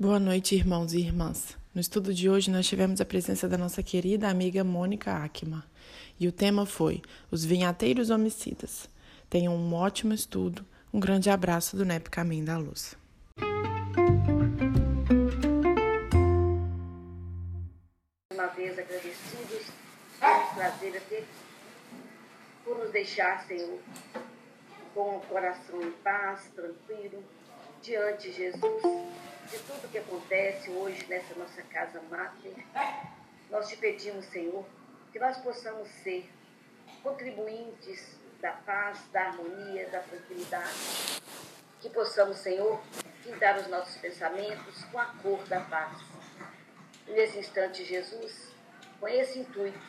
Boa noite, irmãos e irmãs. No estudo de hoje, nós tivemos a presença da nossa querida amiga Mônica Akma. E o tema foi Os Vinhateiros Homicidas. Tenham um ótimo estudo. Um grande abraço do NEP Caminho da Luz. Uma vez agradecidos, é prazer a ter por nos deixar, Senhor, com o coração em paz, tranquilo, diante de Jesus de tudo que acontece hoje nessa nossa casa máter. Nós te pedimos, Senhor, que nós possamos ser contribuintes da paz, da harmonia, da tranquilidade. Que possamos, Senhor, pintar os nossos pensamentos com a cor da paz. nesse instante, Jesus, com esse intuito,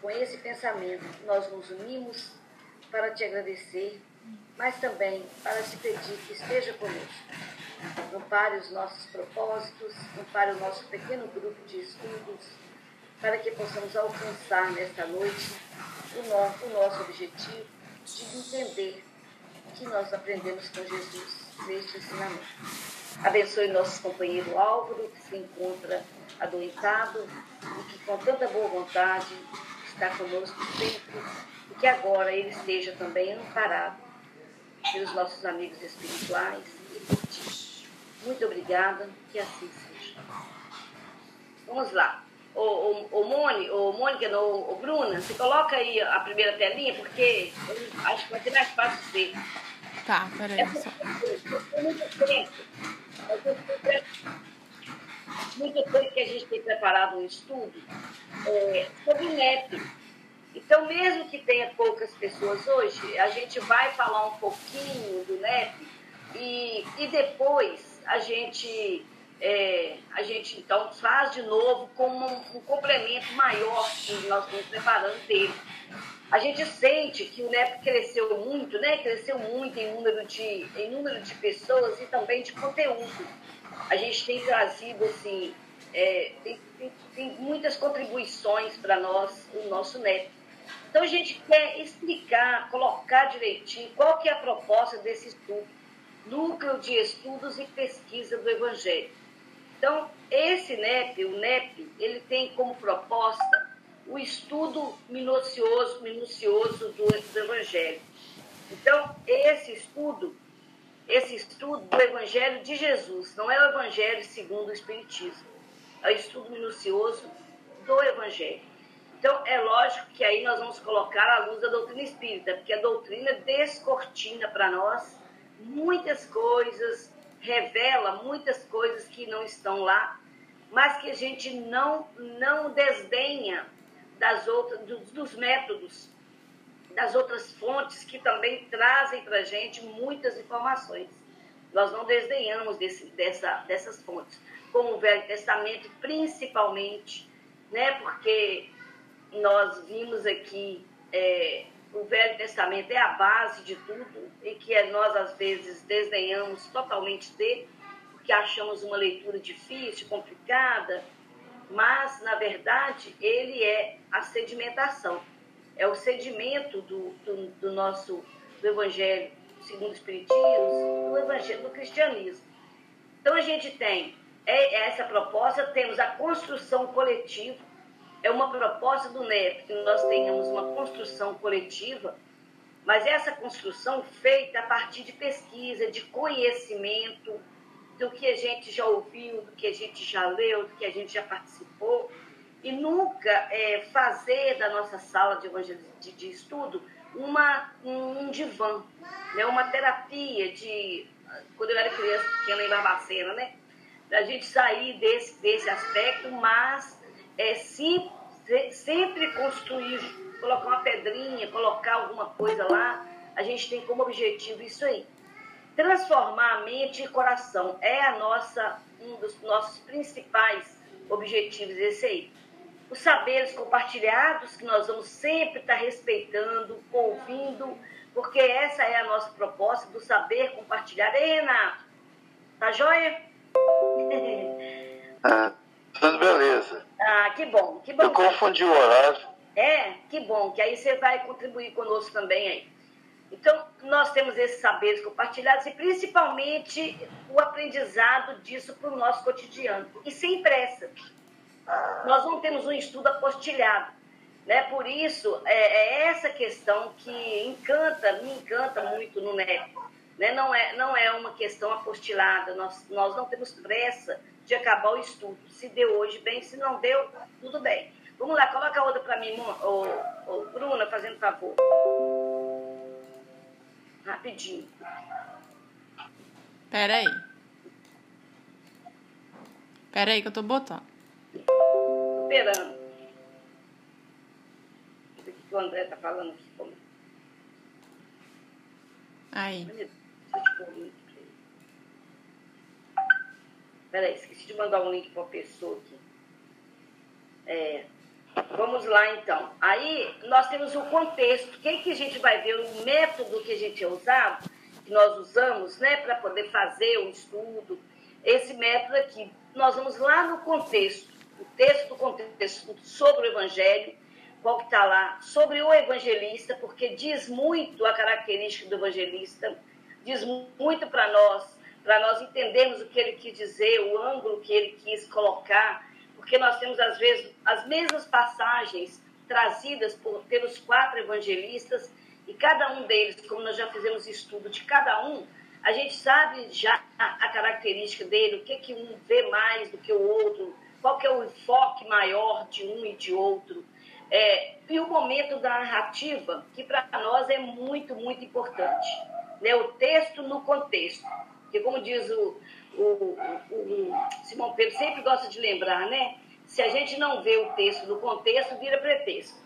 com esse pensamento, nós nos unimos para te agradecer, mas também para te pedir que esteja conosco ampare os nossos propósitos, ampare o nosso pequeno grupo de estudos, para que possamos alcançar nesta noite o, no, o nosso objetivo de entender que nós aprendemos com Jesus neste ensinamento. Abençoe nosso companheiro Álvaro, que se encontra adoentado e que com tanta boa vontade está conosco sempre e que agora ele esteja também amparado pelos nossos amigos espirituais e por ti. Muito obrigada, que assim seja. Vamos lá. Ô, ô, ô, Mone, ô Mônica, não, ô, Bruna, você coloca aí a primeira telinha, porque acho que vai ser mais fácil ser. Tá, peraí. É só... Muito tempo. Muito tempo que a gente tem preparado um estudo é, sobre o NEP. Então, mesmo que tenha poucas pessoas hoje, a gente vai falar um pouquinho do NEP e, e depois a gente, é, a gente então faz de novo como um, um complemento maior que nós estamos preparando dele. A gente sente que o NEP cresceu muito, né? Cresceu muito em número de, em número de pessoas e também de conteúdo. A gente tem trazido, assim, é, tem, tem, tem muitas contribuições para nós, o nosso NEP. Então a gente quer explicar, colocar direitinho qual que é a proposta desse estudo Núcleo de Estudos e Pesquisa do Evangelho. Então, esse NEP, o NEP, ele tem como proposta o estudo minucioso, minucioso do, do Evangelho. Então, esse estudo, esse estudo do Evangelho de Jesus, não é o Evangelho segundo o Espiritismo, é o estudo minucioso do Evangelho. Então, é lógico que aí nós vamos colocar a luz da doutrina espírita, porque a doutrina descortina para nós muitas coisas, revela muitas coisas que não estão lá, mas que a gente não, não desdenha das outras, dos, dos métodos, das outras fontes que também trazem para a gente muitas informações. Nós não desdenhamos desse, dessa, dessas fontes, como o Velho Testamento, principalmente, né, porque nós vimos aqui é, o Velho Testamento é a base de tudo e que é, nós, às vezes, desdenhamos totalmente dele, porque achamos uma leitura difícil, complicada, mas, na verdade, ele é a sedimentação, é o sedimento do, do, do nosso do Evangelho segundo o Espiritismo, do, evangelho, do cristianismo. Então, a gente tem é, essa proposta, temos a construção coletiva, é uma proposta do NEP que nós tenhamos uma construção coletiva, mas essa construção feita a partir de pesquisa, de conhecimento, do que a gente já ouviu, do que a gente já leu, do que a gente já participou, e nunca é, fazer da nossa sala de, de, de estudo uma, um, um divã, né? uma terapia de. Quando eu era criança pequena em Barbacena, né? Da gente sair desse, desse aspecto, mas é, sim, sempre construir, colocar uma pedrinha, colocar alguma coisa lá, a gente tem como objetivo isso aí. Transformar a mente e coração é a nossa, um dos nossos principais objetivos, esse aí. Os saberes compartilhados, que nós vamos sempre estar respeitando, ouvindo, porque essa é a nossa proposta do saber compartilhado. Ei, Renato, tá joia? Ah, tudo beleza. Ah, que bom, que bom. Eu confundi o horário. É, que bom, que aí você vai contribuir conosco também aí. Então, nós temos esses saberes compartilhados e principalmente o aprendizado disso para o nosso cotidiano. E sem pressa. Nós não temos um estudo apostilhado. Né? Por isso, é, é essa questão que encanta, me encanta muito no NEP. Né? Não, é, não é uma questão apostilada, nós, nós não temos pressa de acabar o estudo. Se deu hoje, bem, se não deu, tudo bem. Vamos lá, coloca a outra para mim, ô, ô, Bruna, fazendo favor. Rapidinho. Pera aí. Pera aí que eu tô botando. Esperando. O que o André tá falando aqui comigo. Aí. Peraí, esqueci de mandar um link para a pessoa aqui. É, vamos lá, então. Aí, nós temos o contexto. O que, que a gente vai ver? O método que a gente é usado, que nós usamos, né, para poder fazer o um estudo. Esse método aqui. Nós vamos lá no contexto. O texto do contexto sobre o Evangelho, qual que está lá? Sobre o evangelista, porque diz muito a característica do evangelista, diz muito para nós para nós entendermos o que ele quis dizer, o ângulo que ele quis colocar, porque nós temos, às vezes, as mesmas passagens trazidas por, pelos quatro evangelistas, e cada um deles, como nós já fizemos estudo de cada um, a gente sabe já a característica dele, o que, que um vê mais do que o outro, qual que é o enfoque maior de um e de outro. É, e o momento da narrativa, que para nós é muito, muito importante. Né? O texto no contexto. Porque, como diz o, o, o, o Simão Pedro, sempre gosta de lembrar, né? Se a gente não vê o texto no contexto, vira pretexto.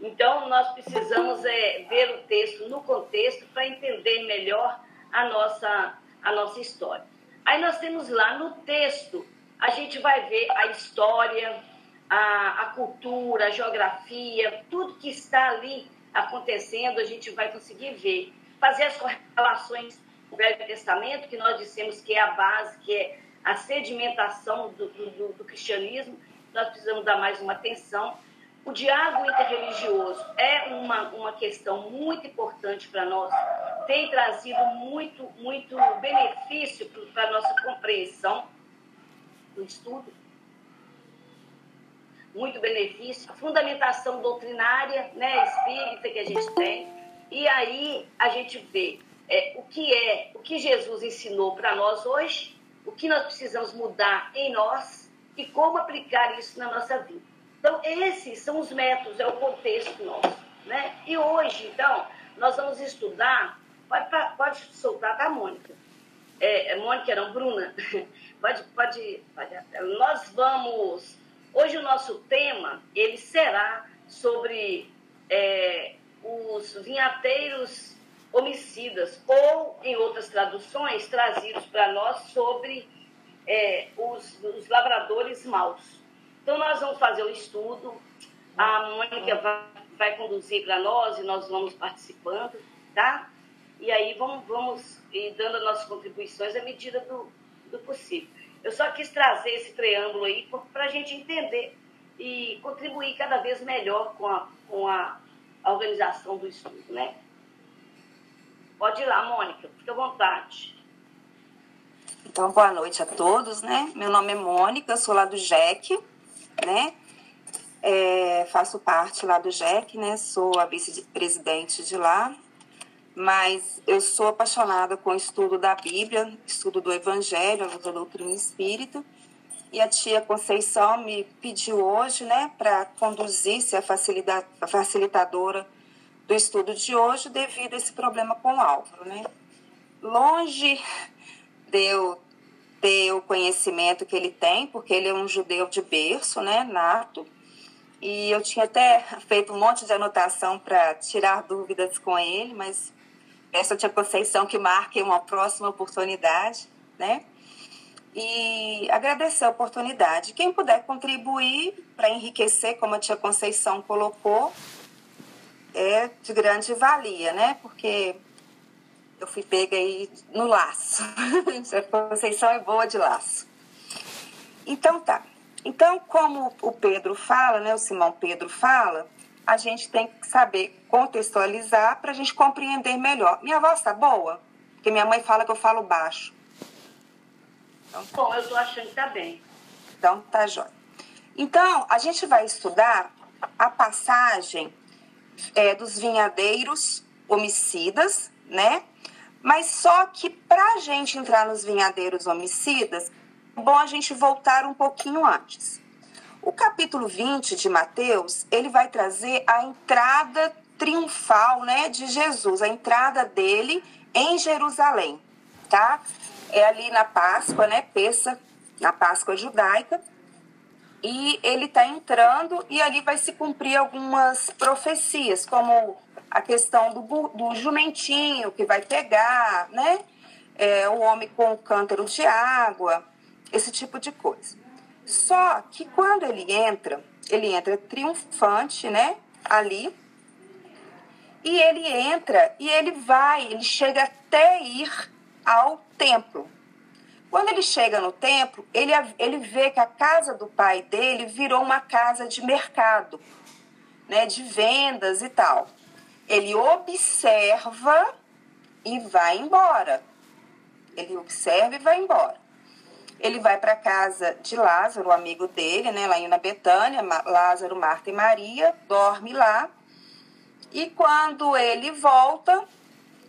Então, nós precisamos é, ver o texto no contexto para entender melhor a nossa, a nossa história. Aí nós temos lá no texto, a gente vai ver a história, a, a cultura, a geografia, tudo que está ali acontecendo, a gente vai conseguir ver. Fazer as correlações o Velho Testamento, que nós dissemos que é a base, que é a sedimentação do, do, do cristianismo, nós precisamos dar mais uma atenção. O diálogo interreligioso é uma, uma questão muito importante para nós, tem trazido muito, muito benefício para a nossa compreensão do estudo, muito benefício. A fundamentação doutrinária né, espírita que a gente tem, e aí a gente vê é, o que é, o que Jesus ensinou para nós hoje, o que nós precisamos mudar em nós e como aplicar isso na nossa vida. Então, esses são os métodos, é o contexto nosso. Né? E hoje, então, nós vamos estudar, pode, pode soltar, tá, Mônica? É, é Mônica, não, Bruna. Pode, pode, pode, nós vamos, hoje o nosso tema, ele será sobre é, os vinhateiros homicidas, ou, em outras traduções, trazidos para nós sobre é, os, os, lavradores maus. Então, nós vamos fazer um estudo, a Mônica vai, vai conduzir para nós e nós vamos participando, tá? E aí vamos, vamos dando as nossas contribuições à medida do, do possível. Eu só quis trazer esse preâmbulo aí para a gente entender e contribuir cada vez melhor com a, com a organização do estudo, né? Pode ir lá, Mônica, fica à vontade. Então, boa noite a todos, né? Meu nome é Mônica, sou lá do JEC, né? É, faço parte lá do JEC, né? Sou a vice-presidente de lá, mas eu sou apaixonada com o estudo da Bíblia, estudo do Evangelho, da doutrina espírita, e a tia Conceição me pediu hoje, né, para conduzir, ser a facilitadora do estudo de hoje devido a esse problema com o Álvaro, né? Longe de eu ter o conhecimento que ele tem, porque ele é um judeu de berço, né, nato, e eu tinha até feito um monte de anotação para tirar dúvidas com ele, mas essa tia Conceição que marque uma próxima oportunidade, né? E agradecer a oportunidade. Quem puder contribuir para enriquecer, como a tia Conceição colocou, é de grande valia, né? Porque eu fui pega aí no laço. A Conceição é boa de laço. Então tá. Então, como o Pedro fala, né, o Simão Pedro fala, a gente tem que saber contextualizar para a gente compreender melhor. Minha voz está boa? Porque minha mãe fala que eu falo baixo. Então, Bom, eu estou achando que está bem. Então, tá jóia. Então, a gente vai estudar a passagem é, dos vinhadeiros homicidas, né? Mas só que para a gente entrar nos vinhadeiros homicidas, é bom a gente voltar um pouquinho antes. O capítulo 20 de Mateus, ele vai trazer a entrada triunfal, né, de Jesus, a entrada dele em Jerusalém, tá? É ali na Páscoa, né, Peça, na Páscoa judaica. E ele está entrando e ali vai se cumprir algumas profecias, como a questão do, do jumentinho que vai pegar, né? É, o homem com o cântaro de água, esse tipo de coisa. Só que quando ele entra, ele entra triunfante, né? Ali. E ele entra e ele vai, ele chega até ir ao templo. Quando ele chega no templo, ele, ele vê que a casa do pai dele virou uma casa de mercado, né? De vendas e tal. Ele observa e vai embora. Ele observa e vai embora. Ele vai para a casa de Lázaro, o amigo dele, né, lá na Betânia, Lázaro, Marta e Maria, dorme lá. E quando ele volta,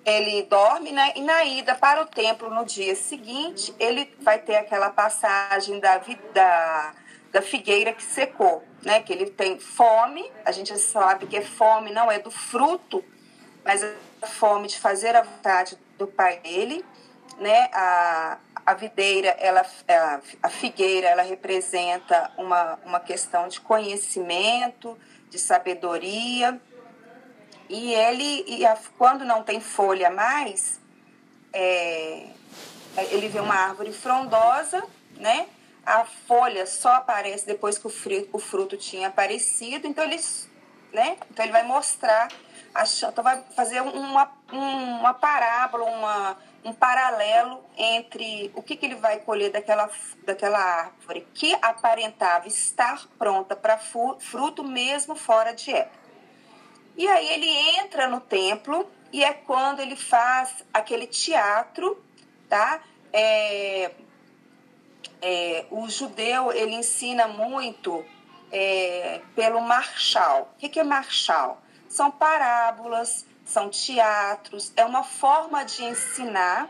ele dorme, né? E na ida para o templo no dia seguinte, ele vai ter aquela passagem da, da, figueira que secou, né? Que ele tem fome, a gente sabe que fome não é do fruto, mas é a fome de fazer a vontade do pai dele, né? A, a videira, ela, a figueira, ela representa uma, uma questão de conhecimento, de sabedoria. E ele, e a, quando não tem folha mais, é, ele vê uma árvore frondosa, né? A folha só aparece depois que o fruto, o fruto tinha aparecido, então ele, né? Então ele vai mostrar, então vai fazer uma, uma parábola, uma, um paralelo entre o que, que ele vai colher daquela, daquela árvore que aparentava estar pronta para fruto mesmo fora de época. E aí ele entra no templo e é quando ele faz aquele teatro, tá? É, é, o judeu ele ensina muito é, pelo marchal. O que, é marchal? São parábolas, são teatros, é uma forma de ensinar.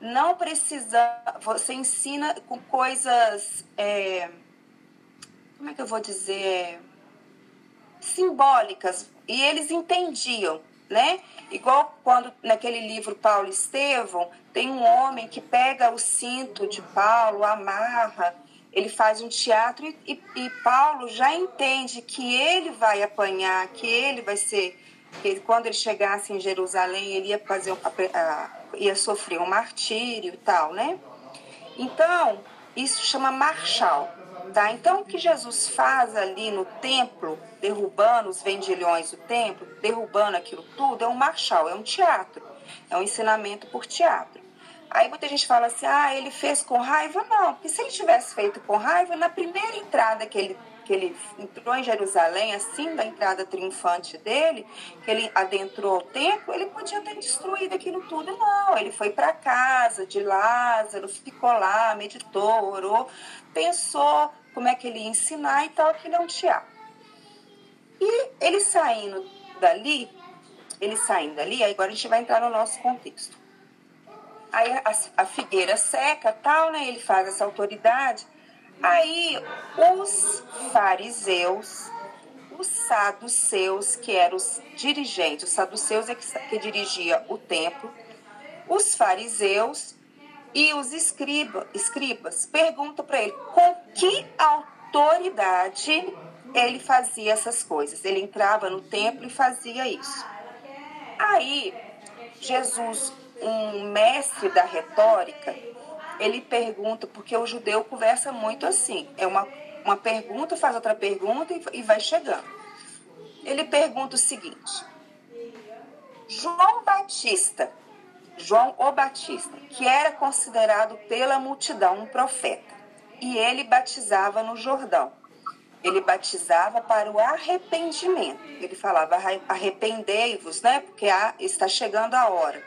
Não precisa, você ensina com coisas, é, como é que eu vou dizer, simbólicas. E eles entendiam, né? Igual quando naquele livro Paulo Estevão, tem um homem que pega o cinto de Paulo, amarra, ele faz um teatro e, e, e Paulo já entende que ele vai apanhar, que ele vai ser que quando ele chegasse em Jerusalém ele ia fazer ia sofrer um martírio e tal, né? Então isso chama marchal, tá? Então o que Jesus faz ali no templo, derrubando os vendilhões do templo, derrubando aquilo tudo, é um marchal, é um teatro, é um ensinamento por teatro. Aí muita gente fala assim, ah, ele fez com raiva? Não, porque se ele tivesse feito com raiva, na primeira entrada que ele que ele entrou em Jerusalém, assim da entrada triunfante dele, que ele adentrou o templo, ele podia ter destruído aquilo tudo. Não, ele foi para casa de Lázaro, ficou lá, meditou, orou, pensou como é que ele ia ensinar e tal, aquilo é um teatro. E ele saindo dali, ele saindo dali, agora a gente vai entrar no nosso contexto. Aí a, a figueira seca, tal, né? Ele faz essa autoridade. Aí os fariseus, os saduceus, que eram os dirigentes, os saduceus é que, que dirigia o templo, os fariseus e os escriba, escribas perguntam para ele com que autoridade ele fazia essas coisas. Ele entrava no templo e fazia isso. Aí, Jesus, um mestre da retórica, ele pergunta, porque o judeu conversa muito assim. É uma, uma pergunta, faz outra pergunta e, e vai chegando. Ele pergunta o seguinte: João Batista, João o Batista, que era considerado pela multidão um profeta, e ele batizava no Jordão. ele batizava para o arrependimento. Ele falava: arrependei-vos, né? Porque está chegando a hora.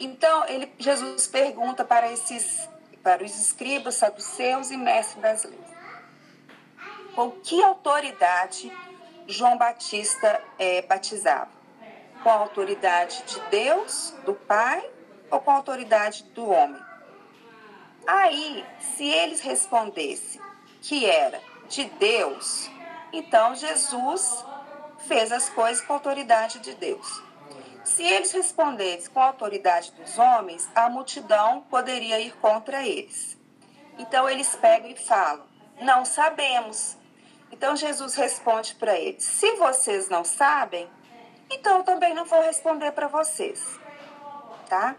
Então, ele, Jesus pergunta para esses, para os escribas, saduceus e mestres das leis: com que autoridade João Batista é, batizava? Com a autoridade de Deus, do Pai, ou com a autoridade do homem? Aí, se eles respondessem que era de Deus, então Jesus fez as coisas com a autoridade de Deus. Se eles respondessem com a autoridade dos homens, a multidão poderia ir contra eles. Então eles pegam e falam: Não sabemos. Então Jesus responde para eles: Se vocês não sabem, então eu também não vou responder para vocês. Tá?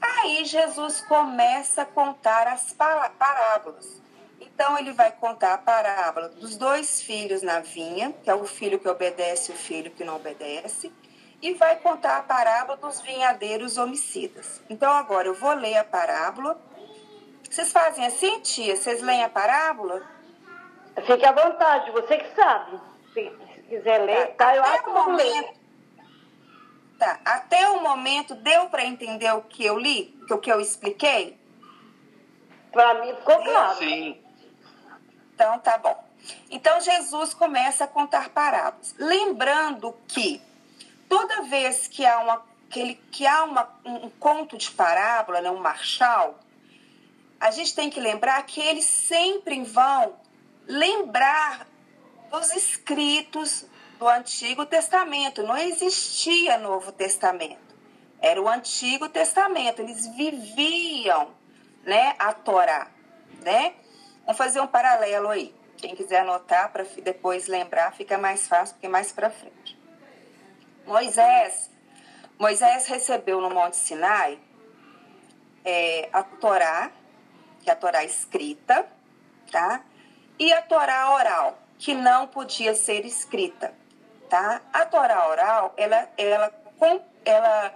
Aí Jesus começa a contar as parábolas. Então ele vai contar a parábola dos dois filhos na vinha, que é o filho que obedece e o filho que não obedece, e vai contar a parábola dos vinhadeiros homicidas. Então agora eu vou ler a parábola. Vocês fazem assim, tia? Vocês leem a parábola? Fique à vontade, você que sabe. Se quiser ler, tá? tá eu acho que momento, Tá, até o momento deu para entender o que eu li, o que eu expliquei? Para mim ficou claro. Sim. Então tá bom. Então Jesus começa a contar parábolas, lembrando que toda vez que há uma que, ele, que há uma, um, um conto de parábola, né, um marchal, a gente tem que lembrar que eles sempre vão lembrar dos escritos do Antigo Testamento. Não existia Novo Testamento. Era o Antigo Testamento. Eles viviam, né, a Torá, né? Vamos fazer um paralelo aí. Quem quiser anotar para depois lembrar, fica mais fácil, porque é mais para frente. Moisés, Moisés recebeu no Monte Sinai é, a Torá, que é a Torá escrita, tá? E a Torá oral, que não podia ser escrita, tá? A Torá oral, ela, ela, ela,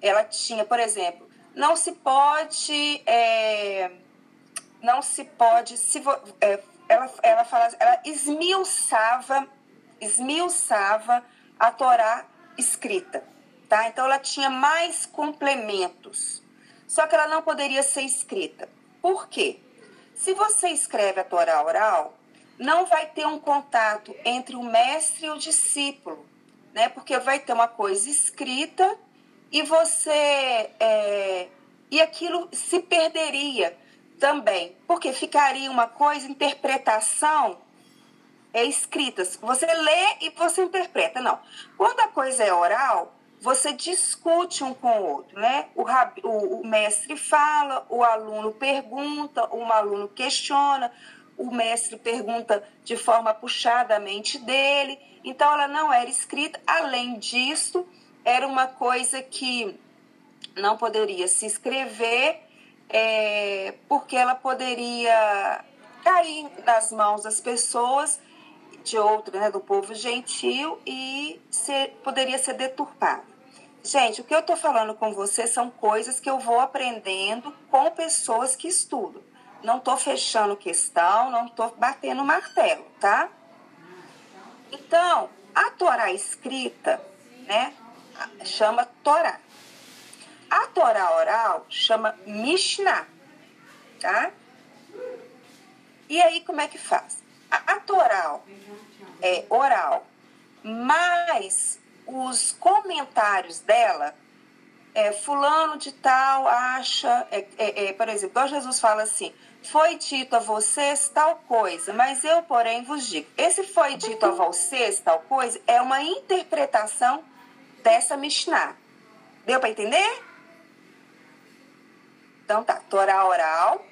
ela tinha, por exemplo, não se pode é, não se pode. Se, é, ela, ela, fala, ela esmiuçava, esmiuçava a Torá escrita. Tá? Então ela tinha mais complementos. Só que ela não poderia ser escrita. Por quê? Se você escreve a Torá oral, não vai ter um contato entre o mestre e o discípulo, né? Porque vai ter uma coisa escrita e você é, e aquilo se perderia também, porque ficaria uma coisa, interpretação é escrita. Você lê e você interpreta. Não. Quando a coisa é oral, você discute um com o outro, né? O, o, o mestre fala, o aluno pergunta, um aluno questiona, o mestre pergunta de forma puxada a mente dele. Então, ela não era escrita. Além disso, era uma coisa que não poderia se escrever é, porque ela poderia cair nas mãos das pessoas de outro, né, do povo gentil e ser, poderia ser deturpada. Gente, o que eu estou falando com você são coisas que eu vou aprendendo com pessoas que estudam. Não estou fechando questão, não estou batendo martelo, tá? Então, a Torá escrita, né, chama Torá. A Torá oral chama Mishnah, tá? E aí, como é que faz? A, a Torá é oral, mas os comentários dela, é, fulano de tal acha, é, é, é por exemplo, Jesus fala assim, foi dito a vocês tal coisa, mas eu, porém, vos digo. Esse foi dito a vocês tal coisa é uma interpretação dessa Mishnah. Deu para entender? Então tá, Torá oral,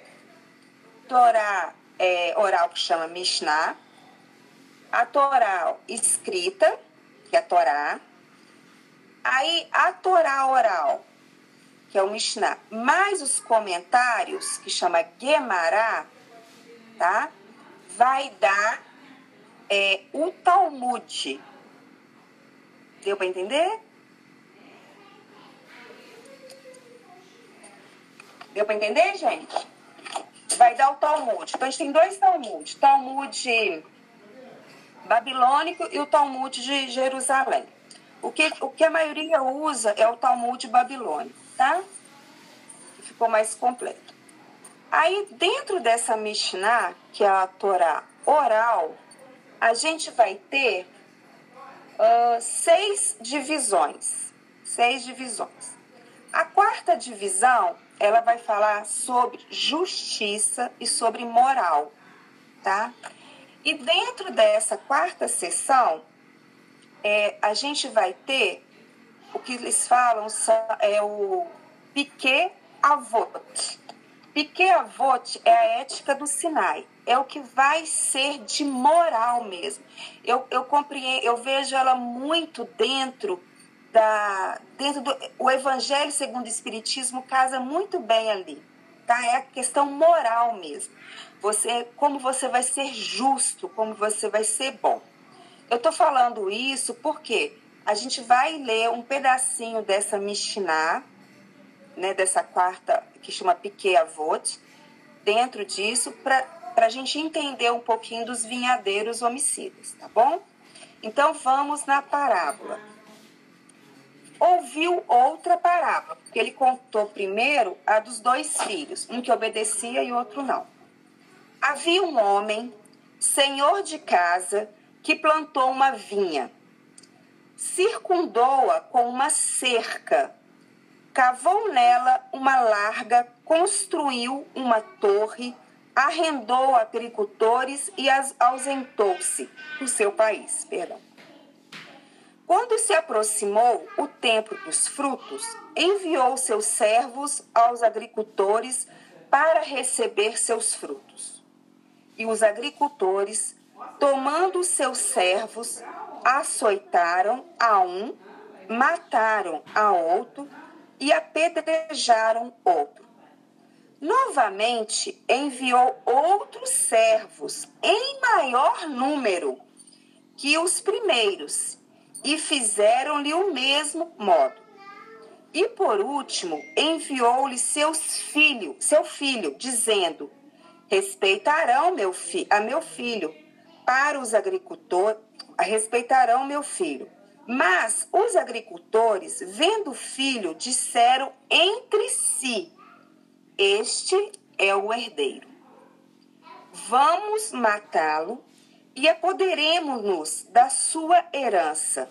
Torá é, oral que chama Mishnah, a Torá escrita, que é a Torá, aí a Torá oral, que é o Mishnah, mais os comentários, que chama Gemara, tá? Vai dar é, o Talmud. Deu para entender? Deu para entender, gente? Vai dar o Talmud. Então, a gente tem dois Talmud. Talmud babilônico e o Talmud de Jerusalém. O que, o que a maioria usa é o Talmud babilônico, tá? Ficou mais completo. Aí, dentro dessa Mishnah, que é a Torá oral, a gente vai ter uh, seis divisões. Seis divisões. A quarta divisão, ela vai falar sobre justiça e sobre moral, tá? E dentro dessa quarta sessão, é, a gente vai ter o que eles falam é o Piquet Avot. Piquet Avot é a ética do Sinai, é o que vai ser de moral mesmo. Eu, eu compreendo, eu vejo ela muito dentro da dentro do o Evangelho segundo o Espiritismo casa muito bem ali, tá? É a questão moral mesmo. Você, como você vai ser justo, como você vai ser bom. Eu estou falando isso porque a gente vai ler um pedacinho dessa Mishnah, né, dessa quarta, que chama Piquet Avot, dentro disso, para a gente entender um pouquinho dos vinhadeiros homicidas, tá bom? Então vamos na parábola. Ouviu outra parábola, porque ele contou primeiro a dos dois filhos, um que obedecia e outro não. Havia um homem, senhor de casa, que plantou uma vinha, circundou-a com uma cerca, cavou nela uma larga, construiu uma torre, arrendou agricultores e ausentou-se do seu país. Perdão. Quando se aproximou o tempo dos frutos, enviou seus servos aos agricultores para receber seus frutos. E os agricultores Tomando seus servos, açoitaram a um, mataram a outro e apedrejaram outro. Novamente enviou outros servos em maior número que os primeiros e fizeram-lhe o mesmo modo. E por último, enviou-lhe seus filhos, seu filho, dizendo: Respeitarão meu fi a meu filho para os agricultores, respeitarão meu filho. Mas os agricultores, vendo o filho, disseram entre si: Este é o herdeiro. Vamos matá-lo e apoderemos-nos da sua herança.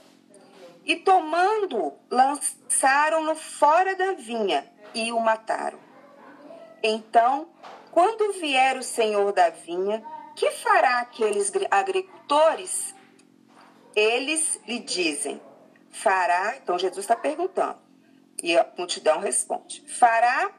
E tomando-o, lançaram-no fora da vinha e o mataram. Então, quando vier o senhor da vinha, que fará aqueles agricultores? Eles lhe dizem: fará. Então Jesus está perguntando. E a multidão responde: fará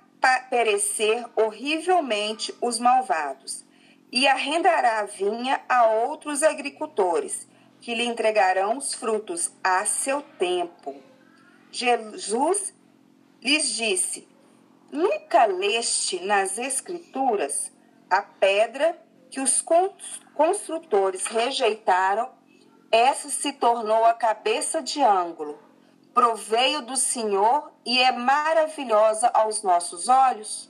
perecer horrivelmente os malvados e arrendará a vinha a outros agricultores, que lhe entregarão os frutos a seu tempo. Jesus lhes disse: Nunca leste nas Escrituras a pedra que os construtores rejeitaram, essa se tornou a cabeça de ângulo. Proveio do Senhor e é maravilhosa aos nossos olhos.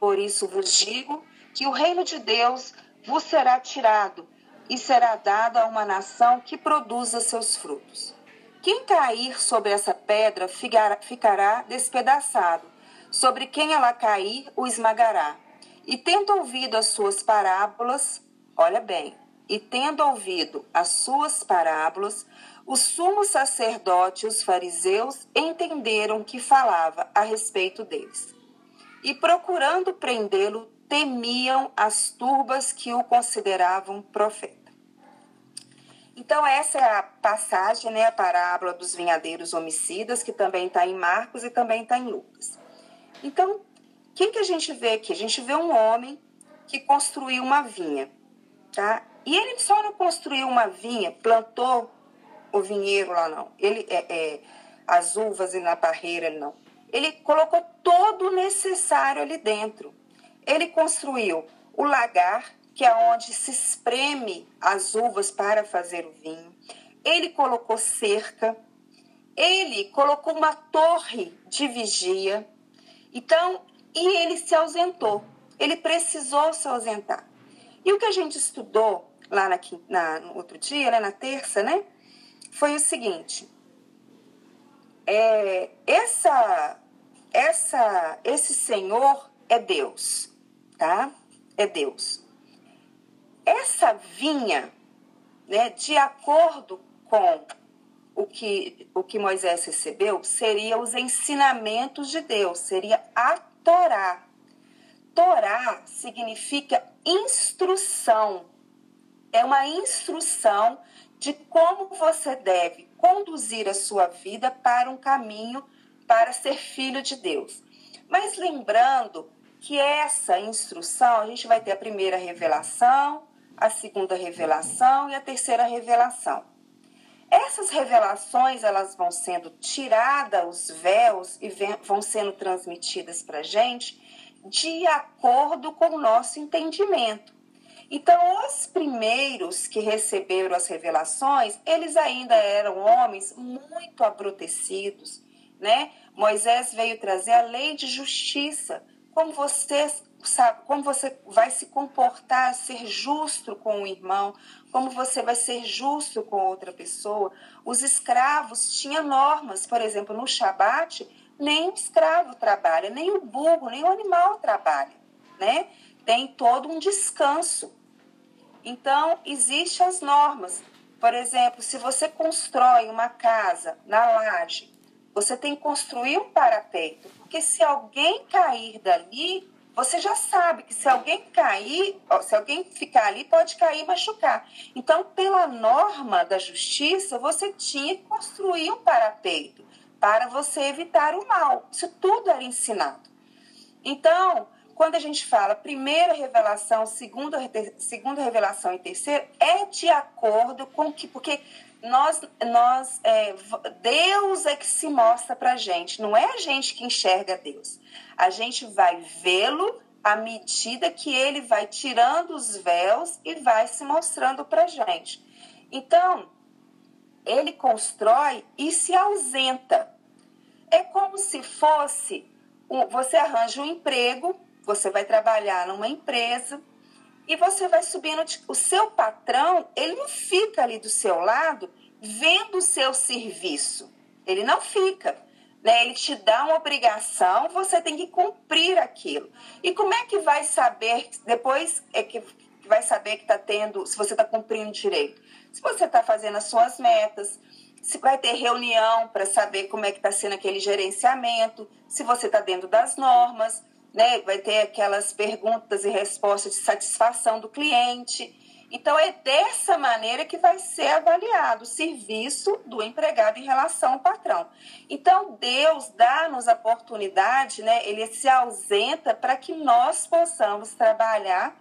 Por isso vos digo que o reino de Deus vos será tirado e será dado a uma nação que produza seus frutos. Quem cair sobre essa pedra ficará despedaçado, sobre quem ela cair, o esmagará. E tendo ouvido as suas parábolas, olha bem, e tendo ouvido as suas parábolas, o sumo sacerdote e os fariseus entenderam que falava a respeito deles. E procurando prendê-lo, temiam as turbas que o consideravam profeta. Então, essa é a passagem, né, a parábola dos vinhadeiros homicidas, que também está em Marcos e também está em Lucas. Então, quem que a gente vê aqui? A gente vê um homem que construiu uma vinha, tá? E ele só não construiu uma vinha, plantou o vinheiro lá não. Ele é, é as uvas e na parreira não. Ele colocou todo o necessário ali dentro. Ele construiu o lagar, que é onde se espreme as uvas para fazer o vinho. Ele colocou cerca. Ele colocou uma torre de vigia. Então, e ele se ausentou. ele precisou se ausentar. E o que a gente estudou lá na, na, no outro dia, né, na terça, né, foi o seguinte: é, essa, essa, esse Senhor é Deus, tá? É Deus. Essa vinha, né, de acordo com o que, o que Moisés recebeu, seria os ensinamentos de Deus, seria a Torá. Torá significa instrução. É uma instrução de como você deve conduzir a sua vida para um caminho para ser filho de Deus. Mas lembrando que essa instrução, a gente vai ter a primeira revelação, a segunda revelação e a terceira revelação. Essas revelações elas vão sendo tiradas os véus e vão sendo transmitidas para a gente de acordo com o nosso entendimento. Então, os primeiros que receberam as revelações, eles ainda eram homens muito abrutecidos, né? Moisés veio trazer a lei de justiça, como você sabe, como você vai se comportar, ser justo com o irmão, como você vai ser justo com outra pessoa. Os escravos tinham normas, por exemplo, no Shabat, nem o escravo trabalha, nem o burro, nem o animal trabalha, né? Tem todo um descanso. Então, existem as normas. Por exemplo, se você constrói uma casa na laje, você tem que construir um parapeito, porque se alguém cair dali, você já sabe que se alguém cair, se alguém ficar ali, pode cair e machucar. Então, pela norma da justiça, você tinha que construir um parapeito para você evitar o mal. Isso tudo era ensinado. Então, quando a gente fala primeira revelação, segunda, segunda revelação e terceira, é de acordo com que, porque nós, nós é, Deus é que se mostra para a gente, não é a gente que enxerga Deus. A gente vai vê-lo à medida que ele vai tirando os véus e vai se mostrando para gente. Então, ele constrói e se ausenta. É como se fosse você arranja um emprego você vai trabalhar numa empresa e você vai subindo. O seu patrão, ele não fica ali do seu lado vendo o seu serviço. Ele não fica. Né? Ele te dá uma obrigação, você tem que cumprir aquilo. E como é que vai saber, depois é que vai saber que está tendo, se você está cumprindo direito? Se você está fazendo as suas metas, se vai ter reunião para saber como é que está sendo aquele gerenciamento, se você está dentro das normas, né? Vai ter aquelas perguntas e respostas de satisfação do cliente. Então, é dessa maneira que vai ser avaliado o serviço do empregado em relação ao patrão. Então, Deus dá-nos a oportunidade, né? ele se ausenta para que nós possamos trabalhar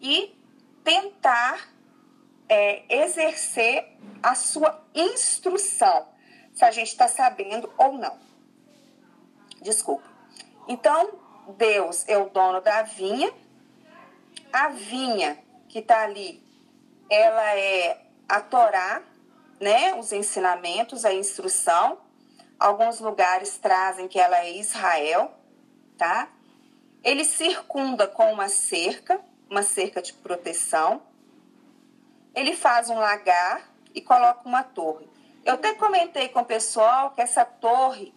e tentar é, exercer a sua instrução, se a gente está sabendo ou não. Desculpa. Então, Deus é o dono da vinha. A vinha que está ali, ela é a Torá, né? Os ensinamentos, a instrução. Alguns lugares trazem que ela é Israel, tá? Ele circunda com uma cerca, uma cerca de proteção. Ele faz um lagar e coloca uma torre. Eu até comentei com o pessoal que essa torre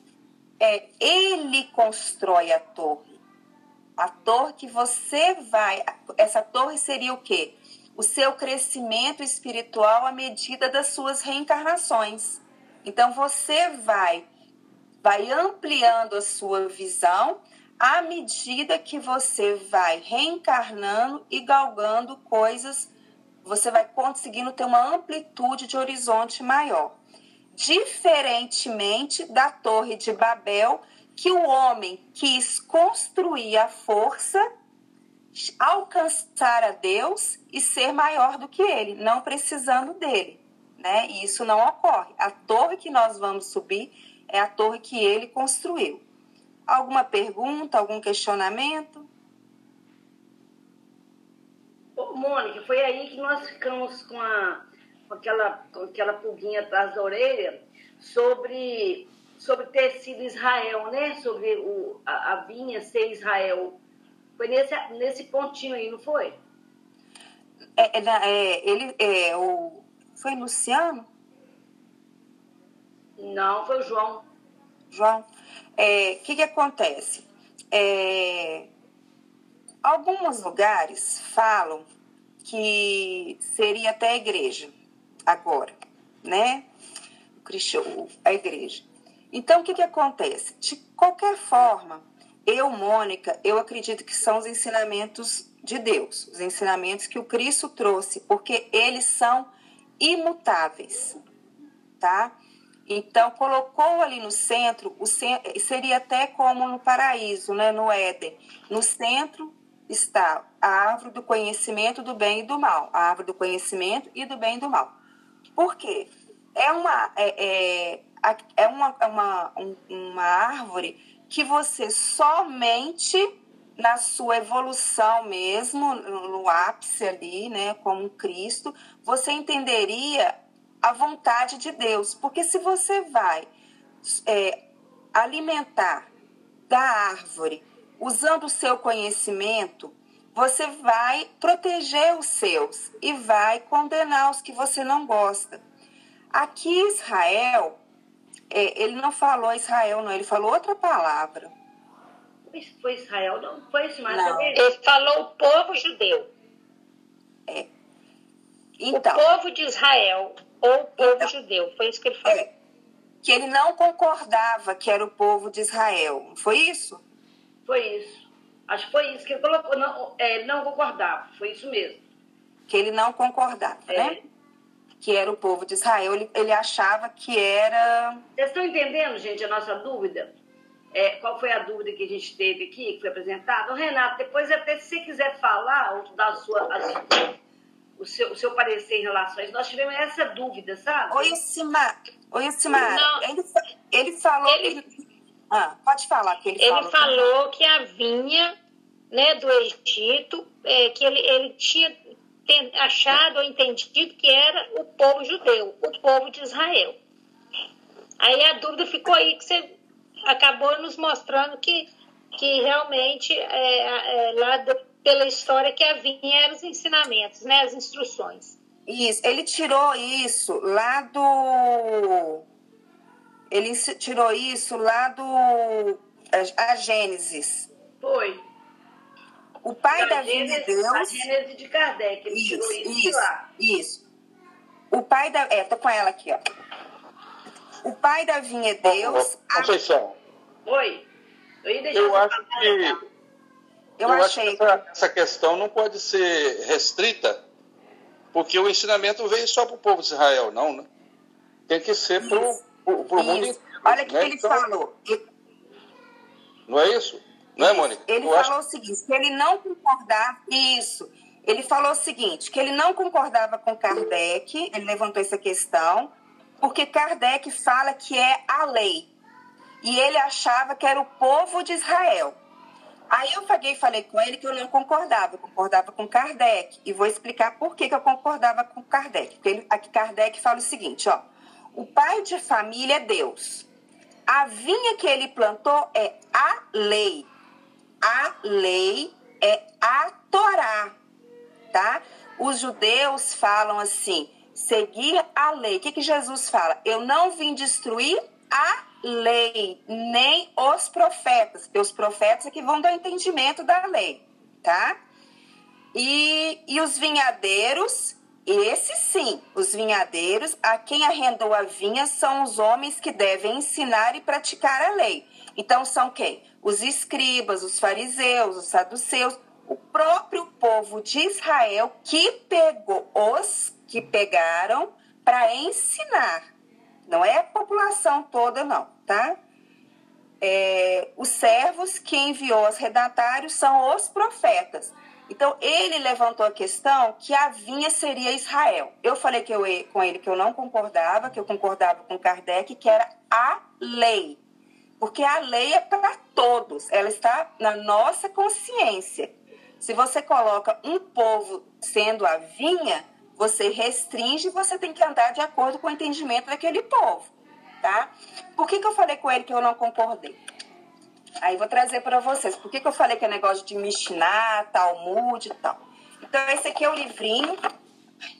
é ele constrói a torre. A torre que você vai, essa torre seria o quê? O seu crescimento espiritual à medida das suas reencarnações. Então você vai vai ampliando a sua visão à medida que você vai reencarnando e galgando coisas, você vai conseguindo ter uma amplitude de horizonte maior diferentemente da Torre de Babel, que o homem quis construir a força, alcançar a Deus e ser maior do que ele, não precisando dele. Né? E isso não ocorre. A torre que nós vamos subir é a torre que ele construiu. Alguma pergunta, algum questionamento? Ô, Mônica, foi aí que nós ficamos com a com aquela, com aquela pulguinha atrás da orelha sobre, sobre ter sido Israel, né? Sobre o, a, a vinha ser Israel. Foi nesse, nesse pontinho aí, não foi? É, é, é, ele, é, o, foi Luciano? Não, foi o João. João. O é, que, que acontece? É, alguns lugares falam que seria até a igreja, agora, né? A igreja. Então, o que, que acontece? De qualquer forma, eu, Mônica, eu acredito que são os ensinamentos de Deus, os ensinamentos que o Cristo trouxe, porque eles são imutáveis, tá? Então, colocou ali no centro, o seria até como no paraíso, né, no Éden. No centro está a árvore do conhecimento do bem e do mal, a árvore do conhecimento e do bem e do mal. Por quê? É uma, é, é, é uma, é uma, uma árvore que você somente na sua evolução mesmo, no ápice ali, né, como Cristo, você entenderia a vontade de Deus. Porque se você vai é, alimentar da árvore usando o seu conhecimento, você vai proteger os seus e vai condenar os que você não gosta. Aqui Israel, é, ele não falou Israel, não, ele falou outra palavra. Foi Israel, não foi isso, mas não. Ele falou o povo judeu. É. Então, o povo de Israel, ou o povo então, judeu, foi isso que ele falou. É, que ele não concordava que era o povo de Israel, foi isso? Foi isso. Acho que foi isso que ele colocou. Não, é, não concordava, foi isso mesmo. Que ele não concordava, é. né? que era o povo de Israel, ele, ele achava que era. Vocês estão entendendo, gente, a nossa dúvida? É, qual foi a dúvida que a gente teve aqui, que foi apresentada? Renato, depois até se você quiser falar ou dar a sua, a sua, o, seu, o seu parecer em relação a isso, nós tivemos essa dúvida, sabe? Oi, Simar. Oi, Simar. Ele, ele falou. Ele... Que... Ah, pode falar que ele, ele falou. Falou que a vinha né, do Egito, é, que ele, ele tinha achado ou entendido que era o povo judeu, o povo de Israel. Aí a dúvida ficou aí que você acabou nos mostrando que, que realmente é, é, lá do, pela história que havia eram os ensinamentos, né, as instruções. Isso, ele tirou isso lá do. Ele tirou isso lá do. A, a Gênesis. Foi. O pai da vinha de Deus. A Gênese de Kardec, ele isso, tirou isso, isso lá. Isso. O pai da. É, tô com ela aqui, ó. O pai da vinha é Deus. Conceição. A... Oi. Eu, eu acho que. Eu, eu achei. Acho que essa, essa questão não pode ser restrita, porque o ensinamento veio só para o povo de Israel, não, né? Tem que ser para o mundo inteiro. Olha o que, né? ele então, falou. Não é isso? Não é, Mônica? Ele eu falou acho... o seguinte, que ele não concordava, isso, ele falou o seguinte, que ele não concordava com Kardec, ele levantou essa questão, porque Kardec fala que é a lei, e ele achava que era o povo de Israel. Aí eu paguei e falei com ele que eu não concordava, eu concordava com Kardec, e vou explicar por que, que eu concordava com Kardec. Porque ele, aqui Kardec fala o seguinte, ó, o pai de família é Deus, a vinha que ele plantou é a lei, a lei é a Torá, tá? Os judeus falam assim, seguir a lei. O que, que Jesus fala? Eu não vim destruir a lei, nem os profetas, porque os profetas é que vão dar entendimento da lei, tá? E, e os vinhadeiros, esses sim, os vinhadeiros, a quem arrendou a vinha são os homens que devem ensinar e praticar a lei. Então são quem? os escribas, os fariseus, os saduceus, o próprio povo de Israel que pegou os que pegaram para ensinar. Não é a população toda, não, tá? É, os servos que enviou os redatários são os profetas. Então, ele levantou a questão que a vinha seria Israel. Eu falei que eu, com ele que eu não concordava, que eu concordava com Kardec, que era a lei. Porque a lei é para todos, ela está na nossa consciência. Se você coloca um povo sendo a vinha, você restringe e você tem que andar de acordo com o entendimento daquele povo, tá? Por que, que eu falei com ele que eu não concordei? Aí vou trazer para vocês. Por que, que eu falei que é negócio de Mishnah, Talmud e tal? Então, esse aqui é o livrinho.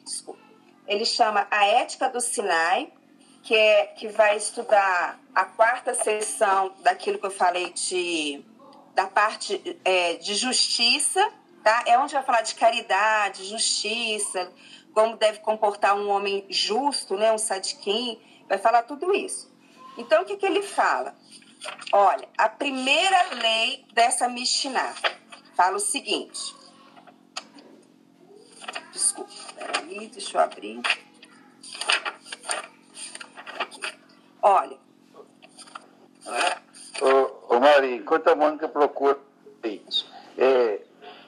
Desculpa. Ele chama A Ética do Sinai, que, é, que vai estudar a quarta sessão daquilo que eu falei de, da parte é, de justiça, tá? É onde vai falar de caridade, justiça, como deve comportar um homem justo, né? Um sadiquim, vai falar tudo isso. Então, o que, que ele fala? Olha, a primeira lei dessa Mishnah fala o seguinte. Desculpa, peraí, deixa eu abrir. Olha. Ô, ô Mari, enquanto a Mônica procura é,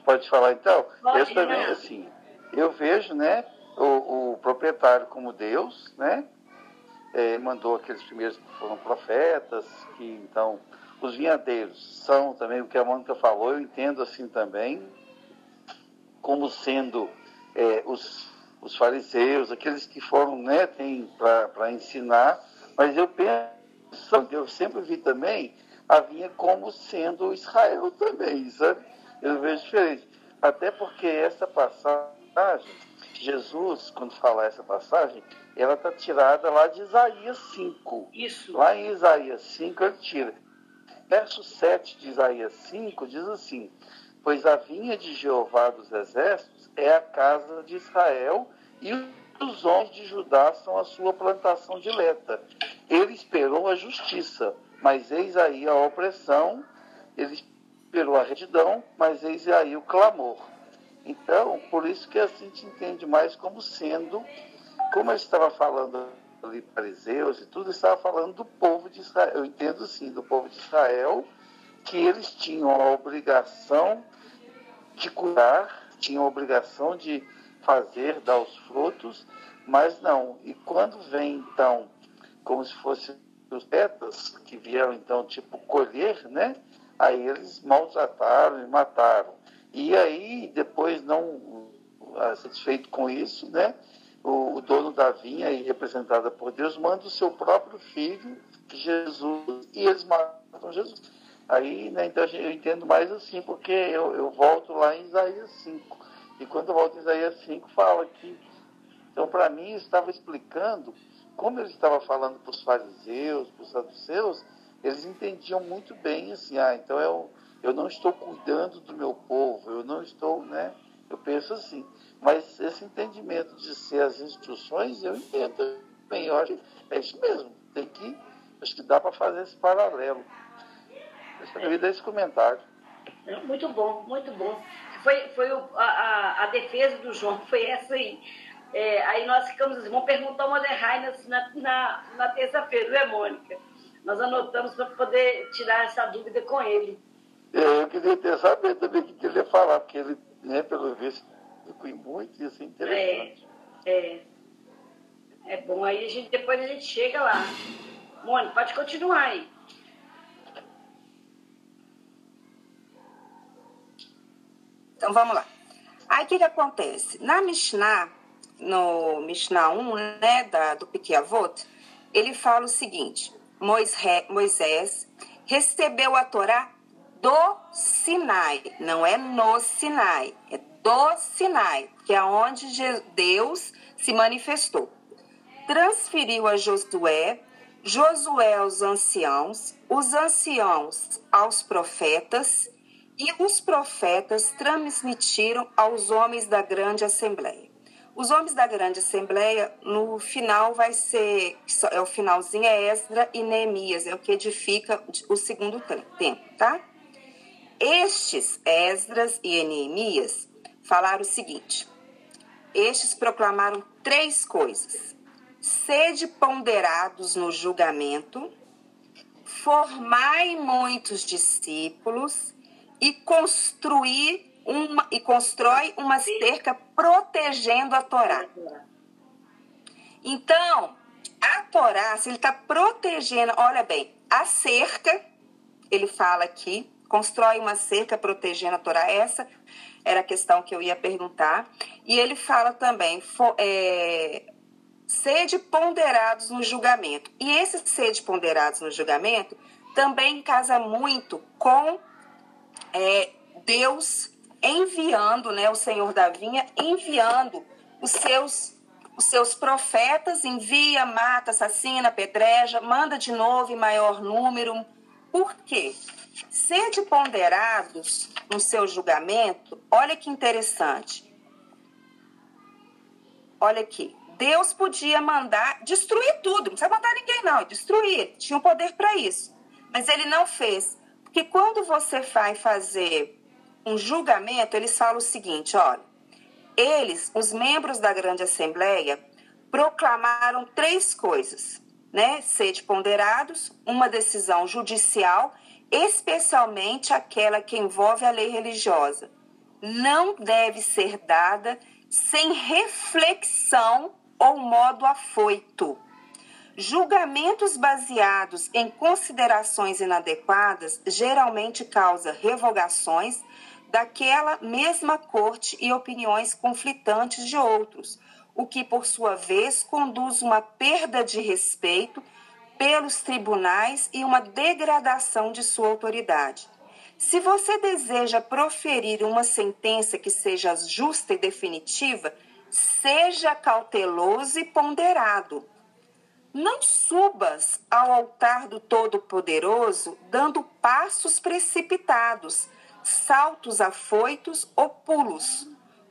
pode falar então? Pode, eu também, não. assim, eu vejo, né, o, o proprietário como Deus, né? É, mandou aqueles primeiros que foram profetas, que então os vinhadeiros são também o que a Mônica falou, eu entendo assim também, como sendo é, os, os fariseus, aqueles que foram, né, tem para ensinar, mas eu penso, eu sempre vi também a vinha como sendo Israel também, sabe? Eu vejo diferente. Até porque essa passagem, Jesus, quando fala essa passagem, ela está tirada lá de Isaías 5. Isso. Lá em Isaías 5 ele tira. Verso 7 de Isaías 5 diz assim: Pois a vinha de Jeová dos exércitos é a casa de Israel e os homens de Judá são a sua plantação dileta. Ele esperou a justiça, mas eis aí a opressão, ele esperou a retidão, mas eis aí o clamor. Então, por isso que assim a gente entende mais como sendo como eu estava falando ali, fariseus e tudo, estava falando do povo de Israel. Eu entendo sim, do povo de Israel, que eles tinham a obrigação de curar, tinham a obrigação de fazer, dar os frutos, mas não. E quando vem, então, como se fossem os betas, que vieram, então, tipo, colher, né? Aí eles maltrataram e mataram. E aí, depois, não ah, satisfeito com isso, né? O, o dono da vinha, e representada por Deus, manda o seu próprio filho, Jesus, e eles matam Jesus. Aí, né, então eu entendo mais assim, porque eu, eu volto lá em Isaías 5. E quando eu volto em Isaías 5, fala que. Então, para mim, estava explicando como ele estava falando para os fariseus, para os saduceus, eles entendiam muito bem assim, ah, então eu, eu não estou cuidando do meu povo, eu não estou, né? Eu penso assim. Mas esse entendimento de ser as instruções, eu entendo bem. Eu acho que é isso mesmo. Tem que. Acho que dá para fazer esse paralelo. Eu queria dar esse comentário. Muito bom, muito bom. Foi, foi o, a, a, defesa do João, foi essa aí. É, aí nós ficamos assim, vamos perguntar uma Derrai na, na, na terça-feira, não é, Mônica? Nós anotamos para poder tirar essa dúvida com ele. É, eu queria ter saber também o que ele ia falar, porque ele, né, pelo visto, ficou muito, isso é interessante. É, é. É bom, aí a gente, depois a gente chega lá. Mônica, pode continuar aí. Então vamos lá. Aí o que, que acontece? Na Mishnah, no Mishnah 1, né, da, do Piquiavot, ele fala o seguinte: Moisés recebeu a Torá do Sinai, não é no Sinai, é do Sinai, que é onde Deus se manifestou. Transferiu a Josué, Josué aos anciãos, os anciãos aos profetas, e os profetas transmitiram aos homens da grande assembleia. Os homens da grande assembleia, no final vai ser, é o finalzinho, é Esdra e Neemias, é o que edifica o segundo tempo, tá? Estes, Esdras e Neemias, falaram o seguinte: estes proclamaram três coisas: sede ponderados no julgamento, formai muitos discípulos e construir uma e constrói uma cerca protegendo a Torá. Então, a Torá, se ele está protegendo, olha bem, a cerca, ele fala aqui, constrói uma cerca protegendo a Torá. Essa era a questão que eu ia perguntar. E ele fala também, for, é, sede ponderados no julgamento. E esses sede ponderados no julgamento também casa muito com é, Deus enviando, né, o Senhor da vinha, enviando os seus os seus profetas, envia, mata, assassina, pedreja, manda de novo em maior número. Por quê? Sede ponderados no seu julgamento, olha que interessante. Olha aqui. Deus podia mandar destruir tudo, não precisa matar ninguém, não, destruir, tinha o um poder para isso. Mas ele não fez. Porque quando você vai fazer um julgamento, eles falam o seguinte: olha, eles, os membros da grande assembleia, proclamaram três coisas, né? Sede ponderados, uma decisão judicial, especialmente aquela que envolve a lei religiosa. Não deve ser dada sem reflexão ou modo afoito. Julgamentos baseados em considerações inadequadas geralmente causam revogações daquela mesma corte e opiniões conflitantes de outros, o que, por sua vez, conduz uma perda de respeito pelos tribunais e uma degradação de sua autoridade. Se você deseja proferir uma sentença que seja justa e definitiva, seja cauteloso e ponderado. Não subas ao altar do Todo-Poderoso dando passos precipitados saltos afoitos ou pulos.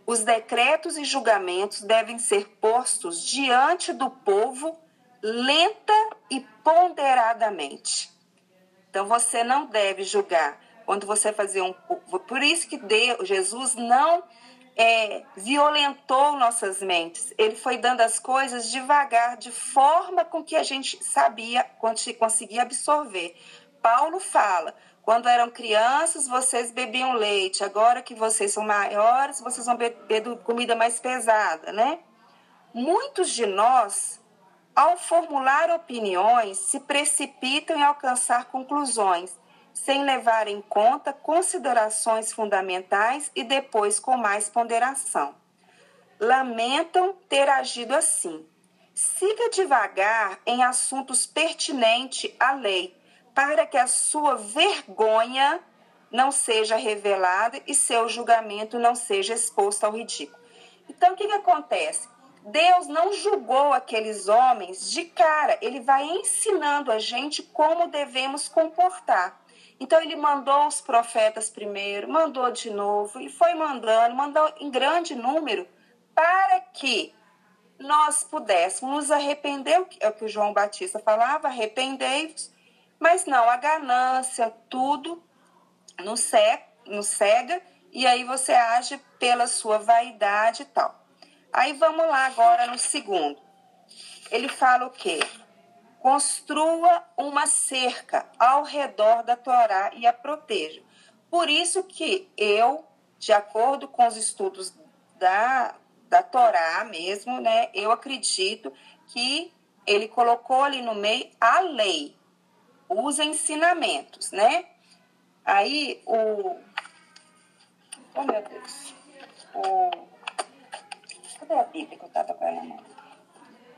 Os decretos e julgamentos devem ser postos diante do povo lenta e ponderadamente. Então você não deve julgar quando você fazer um por isso que Deus, Jesus não é, violentou nossas mentes. Ele foi dando as coisas devagar, de forma com que a gente sabia, conseguia absorver. Paulo fala: quando eram crianças, vocês bebiam leite. Agora que vocês são maiores, vocês vão beber comida mais pesada, né? Muitos de nós, ao formular opiniões, se precipitam em alcançar conclusões, sem levar em conta considerações fundamentais e depois com mais ponderação. Lamentam ter agido assim. Siga devagar em assuntos pertinentes à lei para que a sua vergonha não seja revelada e seu julgamento não seja exposto ao ridículo. Então, o que, que acontece? Deus não julgou aqueles homens de cara, ele vai ensinando a gente como devemos comportar. Então, ele mandou os profetas primeiro, mandou de novo, e foi mandando, mandou em grande número, para que nós pudéssemos nos arrepender, é o que o João Batista falava: arrependei-vos mas não, a ganância, tudo no cega, no cega e aí você age pela sua vaidade e tal. Aí vamos lá agora no segundo. Ele fala o quê? Construa uma cerca ao redor da Torá e a proteja. Por isso que eu, de acordo com os estudos da, da Torá mesmo, né, eu acredito que ele colocou ali no meio a lei, os ensinamentos, né? Aí o. Oh meu Deus. O. Cadê a Bíblia que eu estava com ela?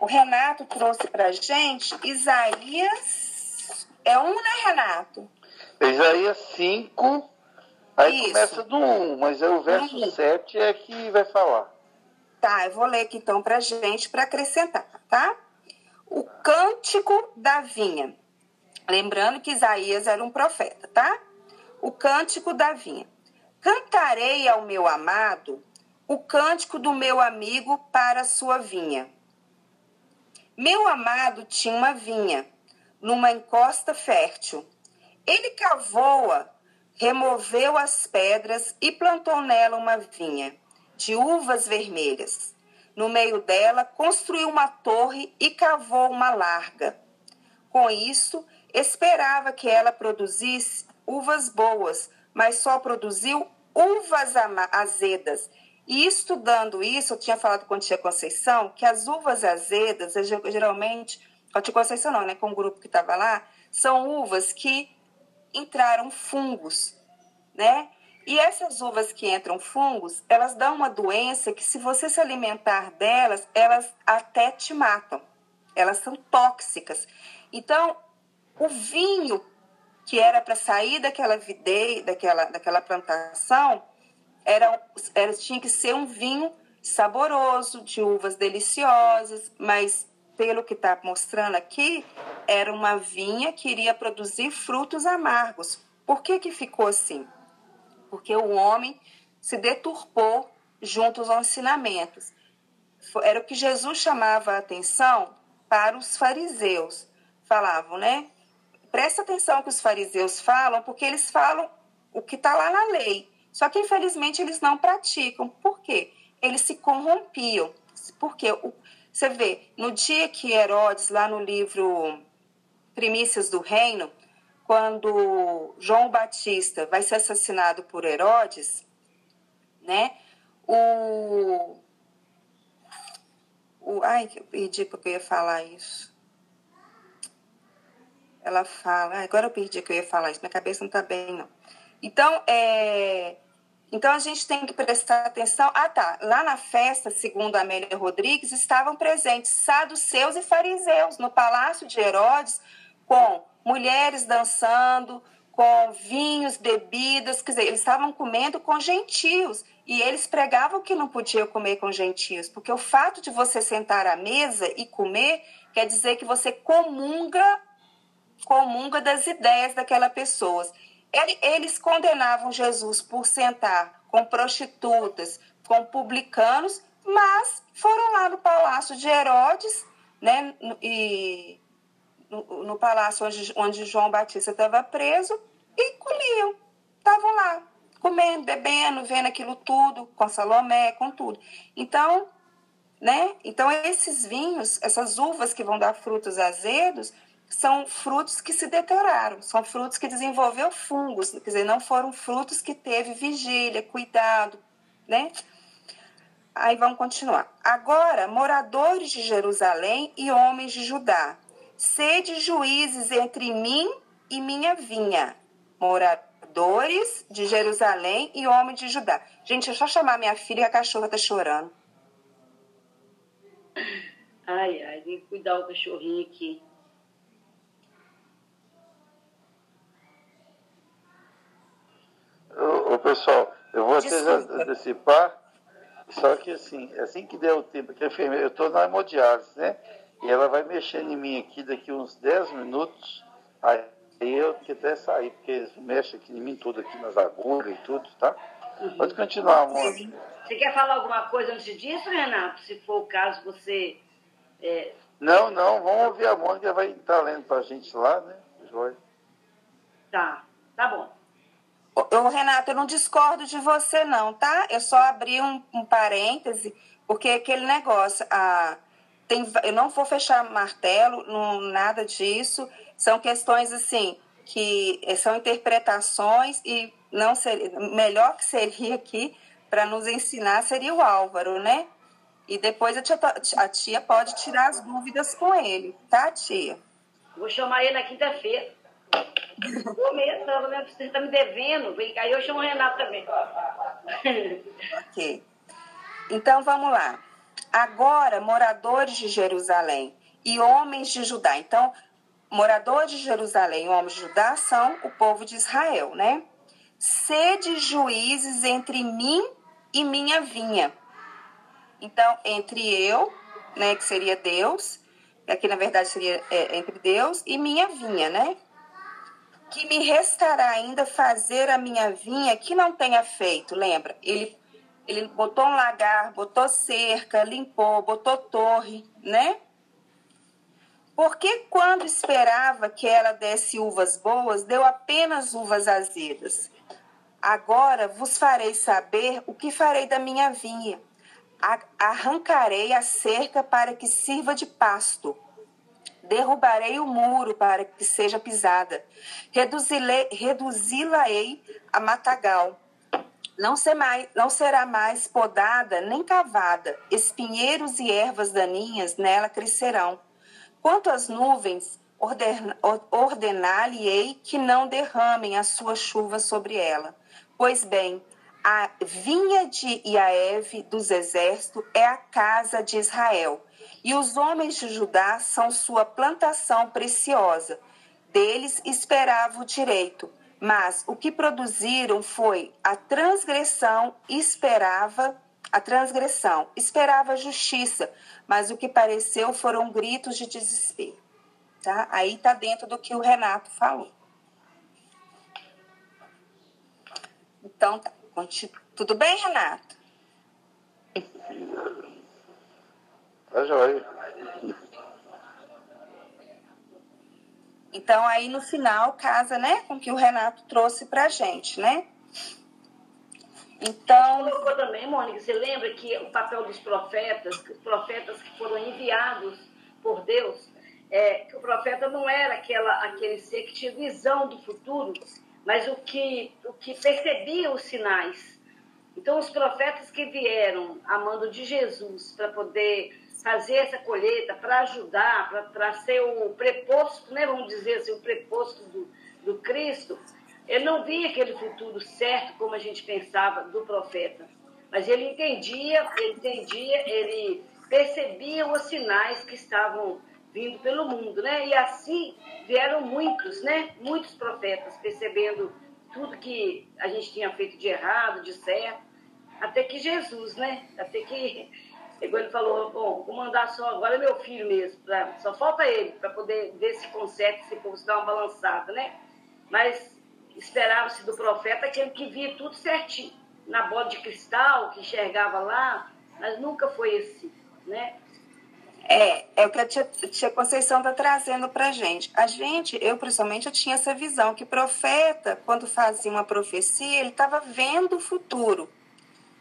O Renato trouxe pra gente Isaías. É um, né, Renato? Isaías 5. Aí Isso. começa do 1, mas é o verso uhum. 7 é que vai falar. Tá, eu vou ler aqui então pra gente para acrescentar, tá? O cântico da vinha. Lembrando que Isaías era um profeta, tá? O cântico da vinha. Cantarei ao meu amado o cântico do meu amigo para sua vinha. Meu amado tinha uma vinha numa encosta fértil. Ele cavou-a, removeu as pedras e plantou nela uma vinha de uvas vermelhas. No meio dela, construiu uma torre e cavou uma larga. Com isso, Esperava que ela produzisse uvas boas, mas só produziu uvas azedas. E estudando isso, eu tinha falado com a tia Conceição que as uvas azedas, geralmente, com a tia Conceição não, né, com o grupo que estava lá, são uvas que entraram fungos, né? E essas uvas que entram fungos, elas dão uma doença que se você se alimentar delas, elas até te matam. Elas são tóxicas. Então, o vinho que era para sair daquela videira, daquela, daquela plantação, era, era, tinha que ser um vinho saboroso, de uvas deliciosas, mas pelo que está mostrando aqui, era uma vinha que iria produzir frutos amargos. Por que, que ficou assim? Porque o homem se deturpou junto aos ensinamentos. Era o que Jesus chamava a atenção para os fariseus. Falavam, né? Presta atenção que os fariseus falam, porque eles falam o que está lá na lei. Só que, infelizmente, eles não praticam. Por quê? Eles se corrompiam. Porque você vê, no dia que Herodes, lá no livro Primícias do Reino, quando João Batista vai ser assassinado por Herodes, né? O, o ai, eu perdi porque eu ia falar isso. Ela fala, agora eu perdi que eu ia falar isso, minha cabeça não está bem, não. Então, é, então a gente tem que prestar atenção. Ah, tá. Lá na festa, segundo Amélia Rodrigues, estavam presentes saduceus e fariseus no palácio de Herodes, com mulheres dançando, com vinhos, bebidas, quer dizer, eles estavam comendo com gentios. E eles pregavam que não podiam comer com gentios, porque o fato de você sentar à mesa e comer quer dizer que você comunga comunga das ideias daquela pessoa. Eles condenavam Jesus por sentar com prostitutas, com publicanos, mas foram lá no palácio de Herodes, né, e no, no palácio onde, onde João Batista estava preso, e comiam. Estavam lá, comendo, bebendo, vendo aquilo tudo, com Salomé, com tudo. Então, né? Então esses vinhos, essas uvas que vão dar frutos azedos, são frutos que se deterioraram, são frutos que desenvolveu fungos, quer dizer, não foram frutos que teve vigília, cuidado, né? Aí vamos continuar. Agora, moradores de Jerusalém e homens de Judá, sede juízes entre mim e minha vinha. Moradores de Jerusalém e homens de Judá. Gente, deixa eu chamar minha filha, a cachorra tá chorando. Ai, ai, que cuidar o cachorrinho aqui. Ô, ô, pessoal, eu vou até antecipar, só que assim, assim que der o tempo, que a enfermeira, eu estou na hemodiálise, né? E ela vai mexendo em mim aqui daqui uns 10 minutos, aí eu tenho que até sair, porque eles mexem aqui em mim tudo aqui nas agulhas e tudo, tá? Uhum. Pode continuar, amor. Você quer falar alguma coisa antes disso, Renato? Se for o caso, você. É... Não, não, vamos ouvir a Mônica, vai estar lendo para a gente lá, né? Joia. Tá, tá bom. Ô, Renato, eu não discordo de você, não, tá? Eu só abri um, um parêntese, porque aquele negócio, a, tem, eu não vou fechar martelo, não, nada disso. São questões assim que eh, são interpretações e não seria, melhor que seria aqui para nos ensinar seria o Álvaro, né? E depois a tia, a tia pode tirar as dúvidas com ele, tá, tia? Vou chamar ele na quinta-feira. Você está me devendo. Vem cá, eu chamo o Renato também. ok. Então vamos lá. Agora, moradores de Jerusalém e homens de Judá. Então, moradores de Jerusalém e homens de Judá são o povo de Israel, né? Sede juízes entre mim e minha vinha. Então, entre eu, né, que seria Deus, aqui na verdade seria é, entre Deus e minha vinha, né? Que me restará ainda fazer a minha vinha que não tenha feito. Lembra? Ele, ele botou um lagar, botou cerca, limpou, botou torre, né? Porque quando esperava que ela desse uvas boas, deu apenas uvas azedas. Agora vos farei saber o que farei da minha vinha. Arrancarei a cerca para que sirva de pasto derrubarei o muro para que seja pisada, reduzi-la-ei a matagal. Não, ser mais, não será mais podada nem cavada, espinheiros e ervas daninhas nela crescerão. Quanto às nuvens, ordenar-lhe-ei que não derramem a sua chuva sobre ela. Pois bem, a vinha de Iaeve dos exércitos é a casa de Israel e os homens de Judá são sua plantação preciosa. deles esperava o direito, mas o que produziram foi a transgressão esperava a transgressão, esperava a justiça, mas o que pareceu foram gritos de desespero. Tá? Aí está dentro do que o Renato falou. Então, tá. tudo bem, Renato? Tá joia. Então, aí no final, casa, né, com o que o Renato trouxe pra gente, né? Então. Você colocou também, Mônica, você lembra que o papel dos profetas, os profetas que foram enviados por Deus, é, que o profeta não era aquela, aquele ser que tinha visão do futuro, mas o que, o que percebia os sinais. Então, os profetas que vieram amando de Jesus para poder fazer essa colheita, para ajudar, para ser o preposto, né, vamos dizer assim, o preposto do, do Cristo, ele não via aquele futuro certo como a gente pensava do profeta, mas ele entendia, ele entendia, ele percebia os sinais que estavam vindo pelo mundo, né? E assim vieram muitos, né? Muitos profetas percebendo tudo que a gente tinha feito de errado, de certo, até que Jesus, né? Até que ele falou, bom, vou mandar só agora meu filho mesmo, pra, só falta ele para poder ver se consegue, se povo uma balançada, né? Mas esperava-se do profeta aquele que via tudo certinho, na bola de cristal, que enxergava lá, mas nunca foi esse, né? É, é o que a tia, tia Conceição está trazendo para a gente. A gente, eu principalmente, eu tinha essa visão que profeta, quando fazia uma profecia, ele estava vendo o futuro.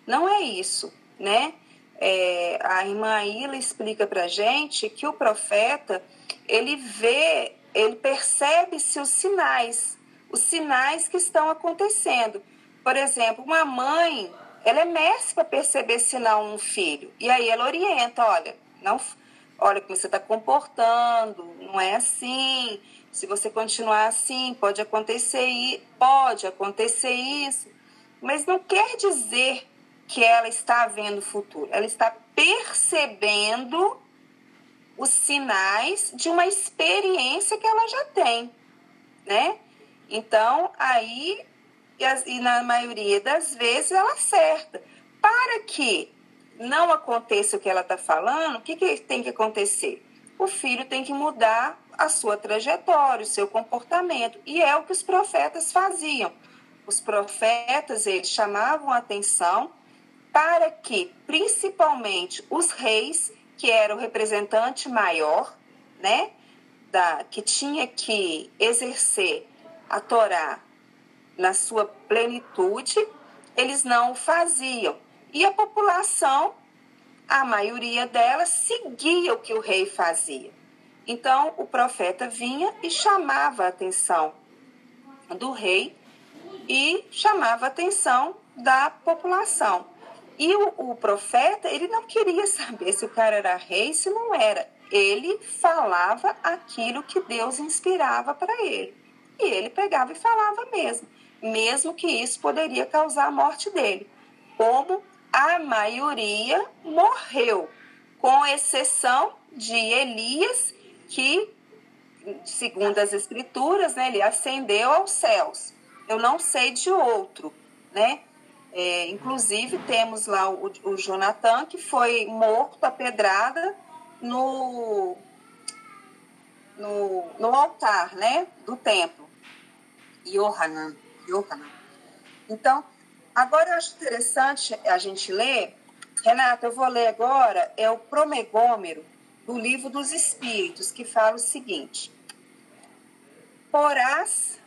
Não é isso, né? É, a irmã Ila explica para gente que o profeta, ele vê, ele percebe-se os sinais, os sinais que estão acontecendo. Por exemplo, uma mãe, ela é mestre para perceber sinal um filho. E aí ela orienta, olha, não olha como você está comportando, não é assim. Se você continuar assim, pode acontecer, pode acontecer isso. Mas não quer dizer que ela está vendo o futuro. Ela está percebendo os sinais de uma experiência que ela já tem, né? Então, aí, e na maioria das vezes, ela acerta. Para que não aconteça o que ela está falando, o que, que tem que acontecer? O filho tem que mudar a sua trajetória, o seu comportamento. E é o que os profetas faziam. Os profetas, eles chamavam a atenção para que, principalmente, os reis, que era o representante maior, né, da, que tinha que exercer a Torá na sua plenitude, eles não o faziam. E a população, a maioria dela, seguia o que o rei fazia. Então, o profeta vinha e chamava a atenção do rei e chamava a atenção da população. E o, o, profeta, ele não queria saber se o cara era rei, se não era. Ele falava aquilo que Deus inspirava para ele. E ele pegava e falava mesmo, mesmo que isso poderia causar a morte dele. Como a maioria morreu, com exceção de Elias, que, segundo as escrituras, né, ele ascendeu aos céus. Eu não sei de outro, né? É, inclusive, temos lá o, o Jonathan, que foi morto a pedrada no, no, no altar né, do templo. Yohanan. Yohanan. Então, Agora eu acho interessante a gente ler, Renata, eu vou ler agora, é o Promegômero, do livro dos Espíritos, que fala o seguinte: Porás,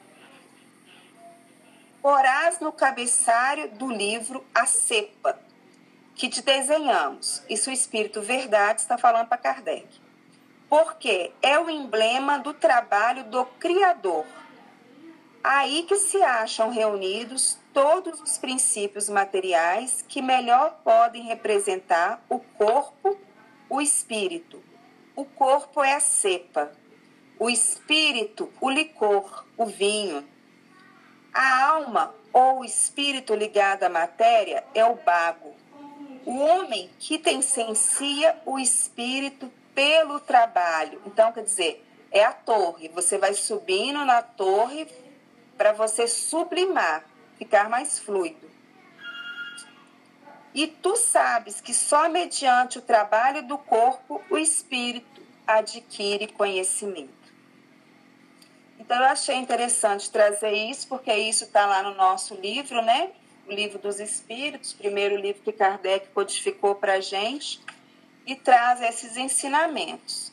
porás no cabeçário do livro a cepa que te desenhamos. Isso o Espírito Verdade está falando para Kardec. Porque é o emblema do trabalho do Criador. Aí que se acham reunidos todos os princípios materiais que melhor podem representar o corpo, o espírito. O corpo é a cepa, o espírito, o licor, o vinho. A alma ou espírito ligado à matéria é o bago. O homem que tensencia o espírito pelo trabalho. Então, quer dizer, é a torre. Você vai subindo na torre para você sublimar, ficar mais fluido. E tu sabes que só mediante o trabalho do corpo o espírito adquire conhecimento. Então eu achei interessante trazer isso, porque isso está lá no nosso livro, né? O livro dos Espíritos, primeiro livro que Kardec codificou para a gente, e traz esses ensinamentos.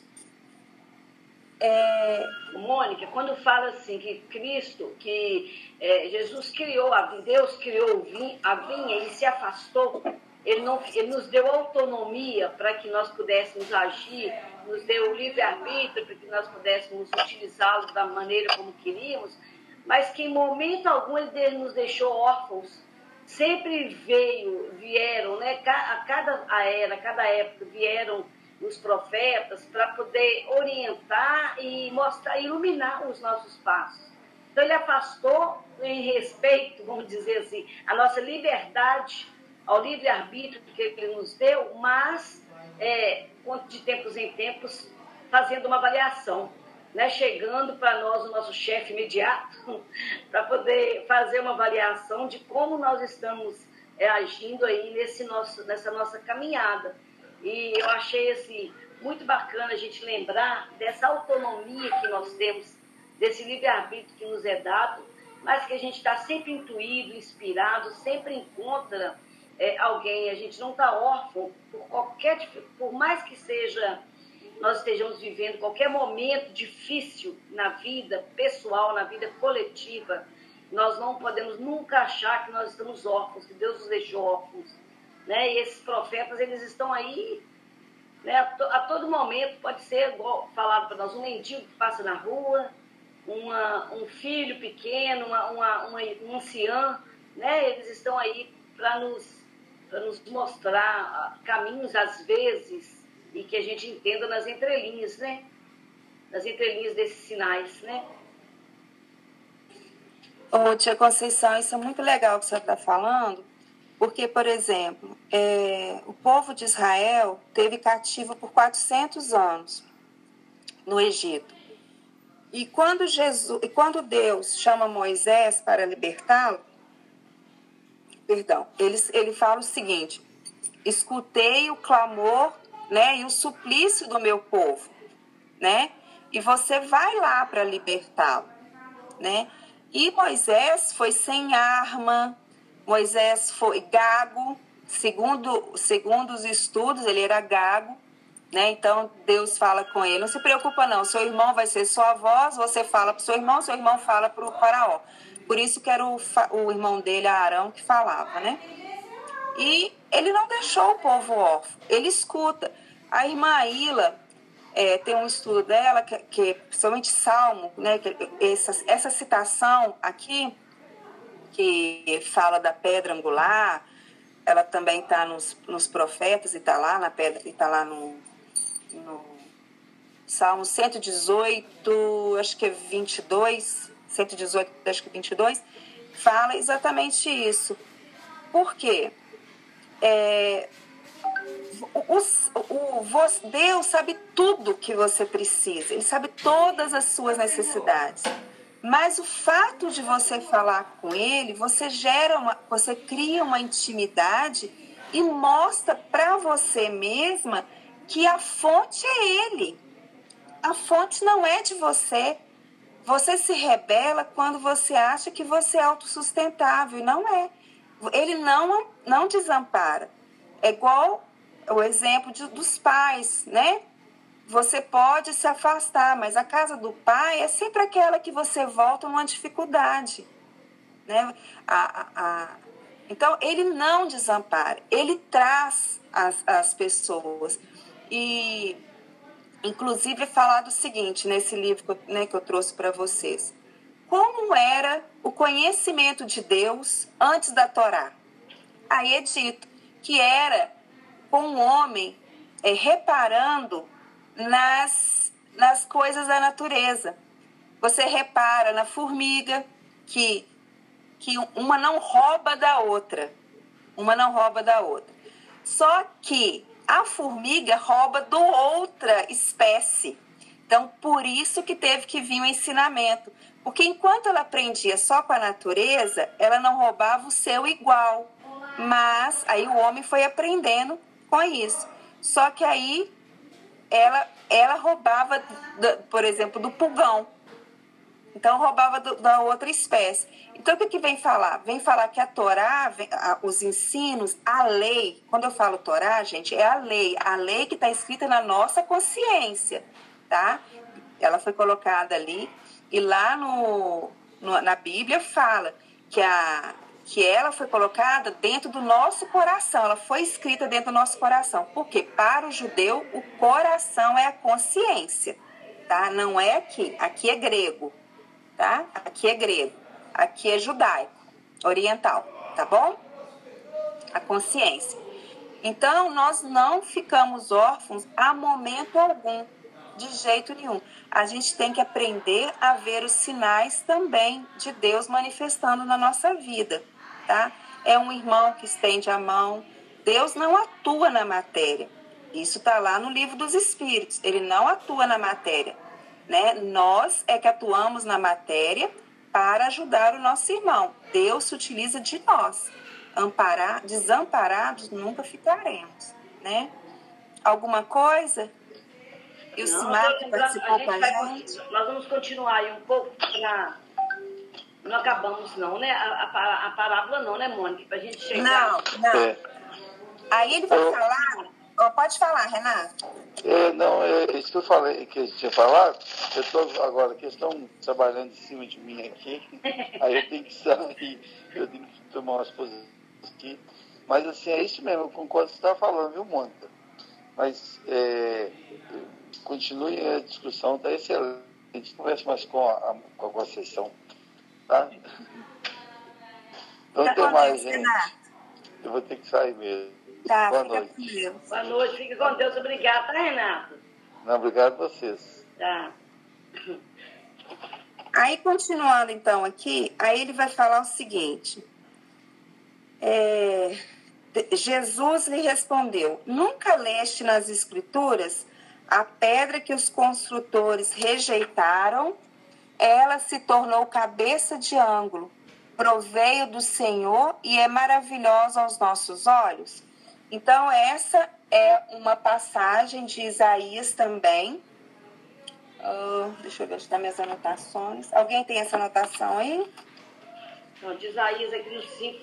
É... Mônica, quando fala assim que Cristo, que é, Jesus criou a Deus criou a vinha e se afastou, ele, não, ele nos deu autonomia para que nós pudéssemos agir nos deu o livre-arbítrio para que nós pudéssemos utilizá-lo da maneira como queríamos, mas que em momento algum ele nos deixou órfãos. Sempre veio, vieram, né? A cada era, a cada época vieram os profetas para poder orientar e mostrar, iluminar os nossos passos. Então ele afastou em respeito, vamos dizer assim, a nossa liberdade ao livre-arbítrio que ele nos deu, mas é, de tempos em tempos, fazendo uma avaliação, né? chegando para nós, o nosso chefe imediato, para poder fazer uma avaliação de como nós estamos é, agindo aí nesse nosso, nessa nossa caminhada. E eu achei assim, muito bacana a gente lembrar dessa autonomia que nós temos, desse livre-arbítrio que nos é dado, mas que a gente está sempre intuído, inspirado, sempre encontra é, alguém, a gente não está órfão por qualquer, por mais que seja, nós estejamos vivendo qualquer momento difícil na vida pessoal, na vida coletiva, nós não podemos nunca achar que nós estamos órfãos, que Deus nos deixou órfãos. Né? E esses profetas, eles estão aí né? a, to, a todo momento, pode ser igual falado para nós, um mendigo que passa na rua, uma, um filho pequeno, uma, uma, uma, um ancião, né? eles estão aí para nos para nos mostrar caminhos, às vezes, e que a gente entenda nas entrelinhas, né? Nas entrelinhas desses sinais, né? Ô, tia Conceição, isso é muito legal que você está falando, porque, por exemplo, é, o povo de Israel teve cativo por 400 anos no Egito. E quando, Jesus, e quando Deus chama Moisés para libertá-lo, perdão, ele, ele fala o seguinte: escutei o clamor né, e o suplício do meu povo, né? E você vai lá para libertá-lo, né? E Moisés foi sem arma, Moisés foi gago, segundo, segundo os estudos, ele era gago, né? Então Deus fala com ele: não se preocupa, não, seu irmão vai ser sua voz, você fala para seu irmão, seu irmão fala para o Faraó. Por isso que era o, o irmão dele, Arão, que falava, né? E ele não deixou o povo órfão, ele escuta. A irmã Ila é, tem um estudo dela, que, que principalmente Salmo, né, que essa, essa citação aqui, que fala da pedra angular, ela também está nos, nos profetas e está lá na pedra, e está lá no, no Salmo 118, acho que é 22, 118, acho que 22, fala exatamente isso. Por quê? É, o, o, o, Deus sabe tudo que você precisa, Ele sabe todas as suas necessidades. Mas o fato de você falar com Ele, você gera uma, você cria uma intimidade e mostra para você mesma que a fonte é Ele. A fonte não é de você, você se rebela quando você acha que você é autossustentável e não é. Ele não, não desampara. É igual o exemplo de, dos pais, né? Você pode se afastar, mas a casa do pai é sempre aquela que você volta numa dificuldade. Né? A, a, a... Então, ele não desampara, ele traz as, as pessoas. E inclusive falar do seguinte nesse livro né, que eu trouxe para vocês. Como era o conhecimento de Deus antes da Torá? Aí é dito que era com o homem é, reparando nas, nas coisas da natureza. Você repara na formiga que, que uma não rouba da outra. Uma não rouba da outra. Só que a formiga rouba do outra espécie. Então, por isso que teve que vir o ensinamento. Porque enquanto ela aprendia só com a natureza, ela não roubava o seu igual. Mas aí o homem foi aprendendo com isso. Só que aí ela, ela roubava, por exemplo, do pulgão. Então roubava do, da outra espécie. Então o que, que vem falar? Vem falar que a Torá, os ensinos, a lei. Quando eu falo Torá, gente, é a lei. A lei que está escrita na nossa consciência, tá? Ela foi colocada ali e lá no, no, na Bíblia fala que a que ela foi colocada dentro do nosso coração, ela foi escrita dentro do nosso coração. Porque para o judeu o coração é a consciência, tá? Não é aqui, aqui é grego tá? Aqui é grego, aqui é judaico, oriental, tá bom? A consciência. Então, nós não ficamos órfãos a momento algum, de jeito nenhum. A gente tem que aprender a ver os sinais também de Deus manifestando na nossa vida, tá? É um irmão que estende a mão. Deus não atua na matéria. Isso está lá no livro dos Espíritos. Ele não atua na matéria. Né? Nós é que atuamos na matéria para ajudar o nosso irmão. Deus se utiliza de nós. Amparar, desamparados nunca ficaremos, né? Alguma coisa? E o Simar participou com a gente? Nós vamos continuar aí um pouco para não acabamos não, né? A, a, a parábola não, né, Mônica? Para a gente chegar. Não, não. É. Aí ele vai falar Oh, pode falar, Renato. É, não, é isso que eu falei, que eu tinha falado. Eu estou agora, que estão trabalhando em cima de mim aqui. aí eu tenho que sair, eu tenho que tomar umas posições aqui. Mas assim, é isso mesmo, eu concordo com o que você está falando, viu, Mônica? Mas é, continue a discussão, está excelente. A gente conversa mais com a, com a Conceição. Tá? Não tá tem mais, gente. Eu vou ter que sair mesmo. Tá, Boa noite. com Deus. Boa noite, fique com Deus. Obrigada, tá, Renato? Não, obrigado a vocês. Tá. Aí, continuando então aqui, aí ele vai falar o seguinte. É, Jesus lhe respondeu: Nunca leste nas Escrituras a pedra que os construtores rejeitaram, ela se tornou cabeça de ângulo, proveio do Senhor e é maravilhosa aos nossos olhos? Então, essa é uma passagem de Isaías também. Uh, deixa eu ver se está minhas anotações. Alguém tem essa anotação aí? Não, de Isaías aqui no 5.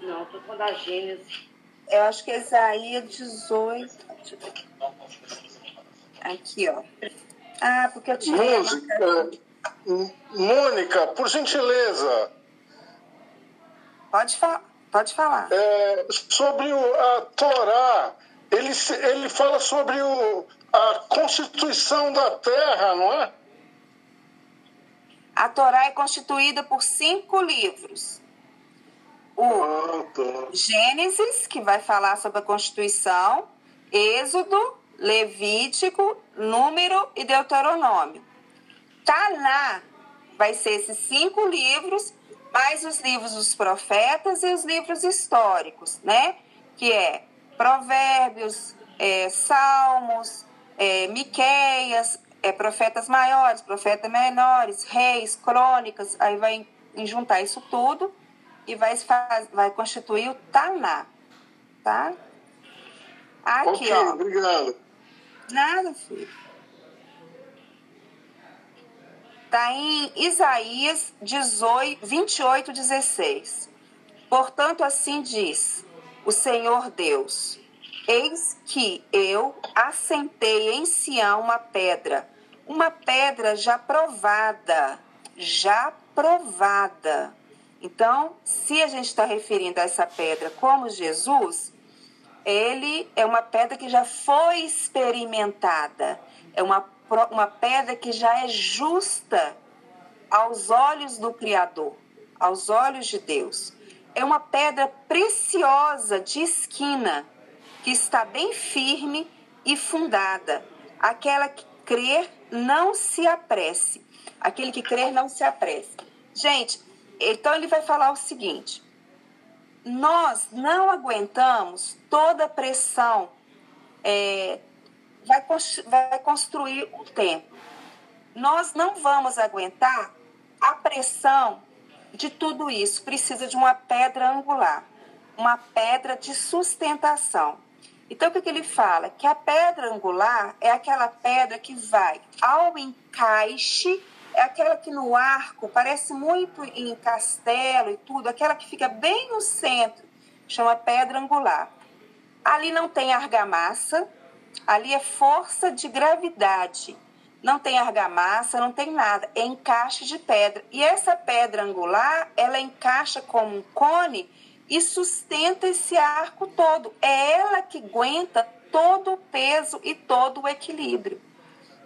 Não, estou com a Gênesis. Eu acho que é Isaías 18. Aqui, ó. Ah, porque eu tinha. Música. Mônica, por gentileza. Pode falar. Pode falar. É, sobre o, a Torá, ele, ele fala sobre o, a constituição da terra, não é? A Torá é constituída por cinco livros. O ah, tá. Gênesis, que vai falar sobre a Constituição, Êxodo, Levítico, Número e Deuteronômio. Taná vai ser esses cinco livros mais os livros dos profetas e os livros históricos, né? Que é Provérbios, é, Salmos, é, Miqueias, é, profetas maiores, profetas menores, reis, crônicas, aí vai juntar isso tudo e vai, faz, vai constituir o Taná, tá? Aqui, ok, ó. obrigado. Nada, filho. Está em Isaías 18, 28, 16. Portanto, assim diz o Senhor Deus: Eis que eu assentei em Sião uma pedra, uma pedra já provada, já provada. Então, se a gente está referindo a essa pedra como Jesus, ele é uma pedra que já foi experimentada, é uma uma pedra que já é justa aos olhos do Criador, aos olhos de Deus. É uma pedra preciosa de esquina, que está bem firme e fundada. Aquela que crer não se apresse. Aquele que crer não se apresse. Gente, então ele vai falar o seguinte: nós não aguentamos toda a pressão é, vai, vai construir o templo. Nós não vamos aguentar a pressão de tudo isso. Precisa de uma pedra angular, uma pedra de sustentação. Então, o que ele fala? Que a pedra angular é aquela pedra que vai ao encaixe, é aquela que no arco parece muito em castelo e tudo, aquela que fica bem no centro, chama pedra angular. Ali não tem argamassa, ali é força de gravidade. Não tem argamassa, não tem nada, é encaixe de pedra. E essa pedra angular, ela encaixa como um cone e sustenta esse arco todo. É ela que aguenta todo o peso e todo o equilíbrio.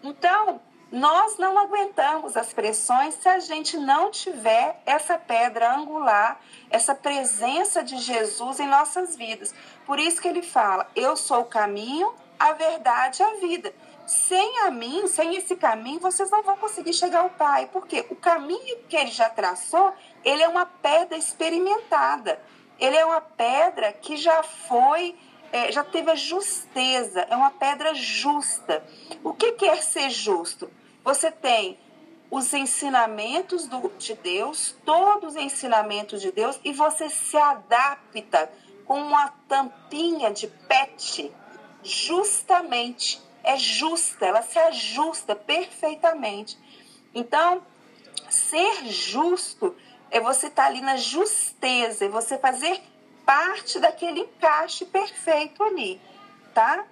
Então, nós não aguentamos as pressões se a gente não tiver essa pedra angular, essa presença de Jesus em nossas vidas. Por isso que ele fala: Eu sou o caminho, a verdade e a vida. Sem a mim, sem esse caminho, vocês não vão conseguir chegar ao Pai. Porque o caminho que ele já traçou, ele é uma pedra experimentada. Ele é uma pedra que já foi, é, já teve a justeza, é uma pedra justa. O que quer ser justo? Você tem os ensinamentos do, de Deus, todos os ensinamentos de Deus, e você se adapta com uma tampinha de pet, justamente. É justa, ela se ajusta perfeitamente. Então, ser justo é você estar tá ali na justeza, é você fazer parte daquele encaixe perfeito ali, tá?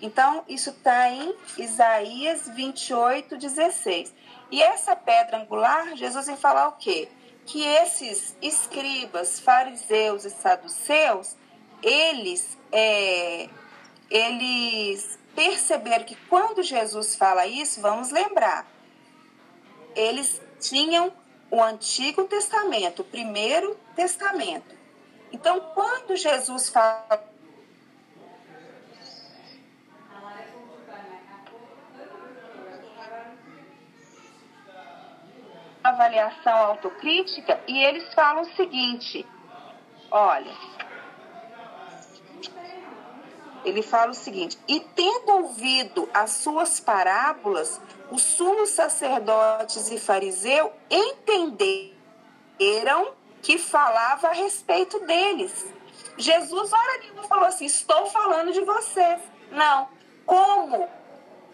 Então, isso está em Isaías 28, 16. E essa pedra angular, Jesus vai falar o quê? Que esses escribas, fariseus e saduceus, eles, é, eles perceberam que quando Jesus fala isso, vamos lembrar, eles tinham o Antigo Testamento, o Primeiro Testamento. Então, quando Jesus fala avaliação autocrítica e eles falam o seguinte: olha, ele fala o seguinte: e tendo ouvido as suas parábolas, os sumos sacerdotes e fariseus entenderam que falava a respeito deles. Jesus, hora nenhuma, falou assim: estou falando de vocês. Não. Como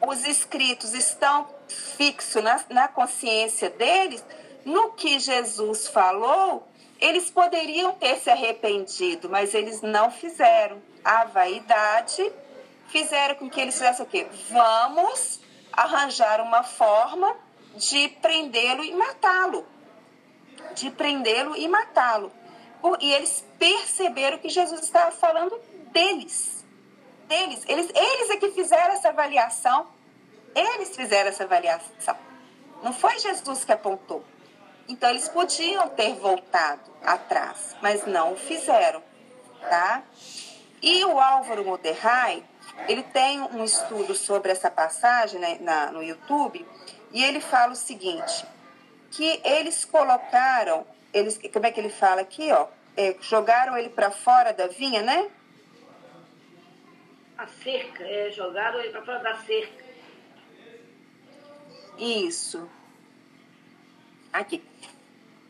os escritos estão fixos na, na consciência deles, no que Jesus falou, eles poderiam ter se arrependido, mas eles não fizeram. A vaidade fizeram com que eles fizessem o quê? Vamos arranjar uma forma de prendê-lo e matá-lo. De prendê-lo e matá-lo. E eles perceberam que Jesus estava falando deles. Deles. Eles, eles é que fizeram essa avaliação. Eles fizeram essa avaliação. Não foi Jesus que apontou. Então eles podiam ter voltado atrás, mas não o fizeram, tá? E o Álvaro Moderrai, ele tem um estudo sobre essa passagem né, na, no YouTube e ele fala o seguinte, que eles colocaram, eles, como é que ele fala aqui, ó, é, jogaram ele para fora da vinha, né? A cerca, é, jogaram ele para fora da cerca. Isso. Aqui.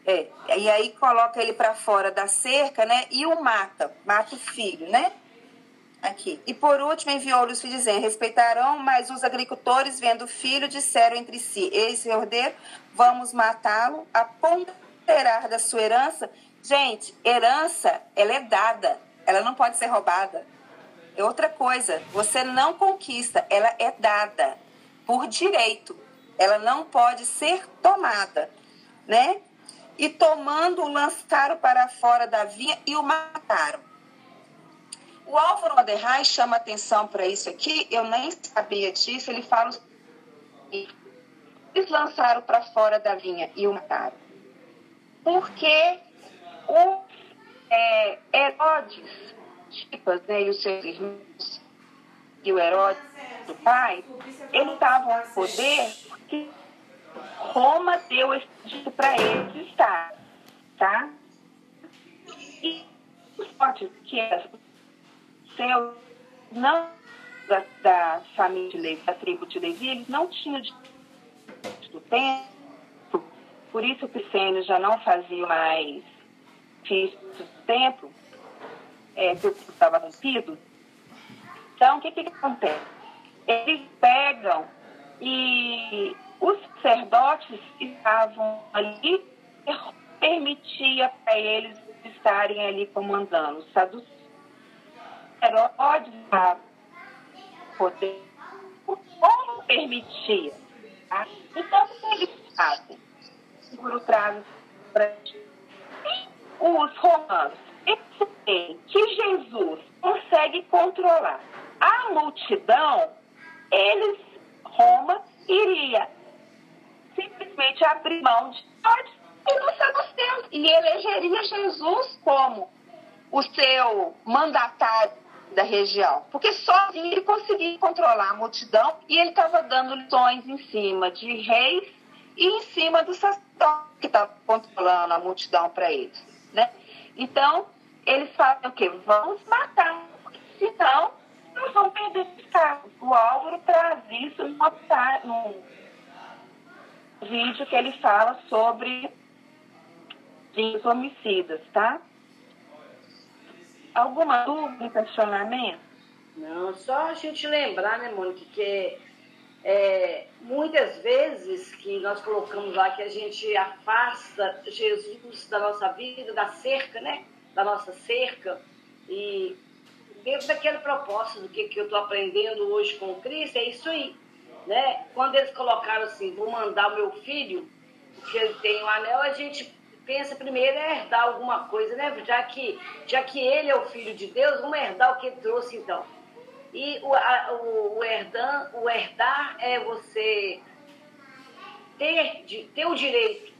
É, e aí coloca ele para fora da cerca, né? E o mata, mata o filho, né? Aqui. E por último enviou-lhes dizendo: respeitarão, mas os agricultores, vendo o filho, disseram entre si: Esse ordeiro, vamos matá-lo, aponterar da sua herança. Gente, herança, ela é dada, ela não pode ser roubada. É outra coisa, você não conquista, ela é dada por direito, ela não pode ser tomada, né? e tomando o lançaram para fora da vinha e o mataram. O Álvaro Aderrai chama atenção para isso aqui, eu nem sabia disso, ele fala eles lançaram para fora da vinha e o mataram. Porque o é, Herodes, Tipas, né, e os seus irmãos, e o Herodes, do pai, eles estavam no poder porque Roma deu esse dito para eles estar, tá? E os fortes que é não da, da família de Levi, da tribo de Levi, eles não tinham do templo, por isso que os já não faziam mais feito do templo, é, que estava rompido. Então, o que, que acontece? Eles pegam e os sacerdotes estavam ali, permitia para eles estarem ali comandando. Os saduceus, Herodes, poder, como permitia. Tá? Então, o que eles fazem? O traz para os romanos percebem que Jesus consegue controlar a multidão, eles, Roma, iria simplesmente abrir mão de Herodes e dos saduceus e elegeria Jesus como o seu mandatário da região, porque sozinho ele conseguia controlar a multidão e ele estava dando lições em cima de reis e em cima do sacerdote que estava controlando a multidão para eles, né? Então eles fazem o quê? Vamos matar, senão nós vamos perder os carros. O Álvaro traz isso num vídeo que ele fala sobre os homicidas, tá? Alguma dúvida, questionamento? Não, só a gente lembrar, né, Mônica, que é, muitas vezes que nós colocamos lá que a gente afasta Jesus da nossa vida, da cerca, né? Da nossa cerca. E dentro daquele propósito do que, que eu estou aprendendo hoje com o Cristo, é isso aí. Né? Quando eles colocaram assim, vou mandar o meu filho, porque ele tem um anel, a gente pensa primeiro em herdar alguma coisa, né? Já que, já que ele é o filho de Deus, vamos herdar o que ele trouxe então. E o, a, o, o, herdar, o herdar é você ter, de, ter o direito,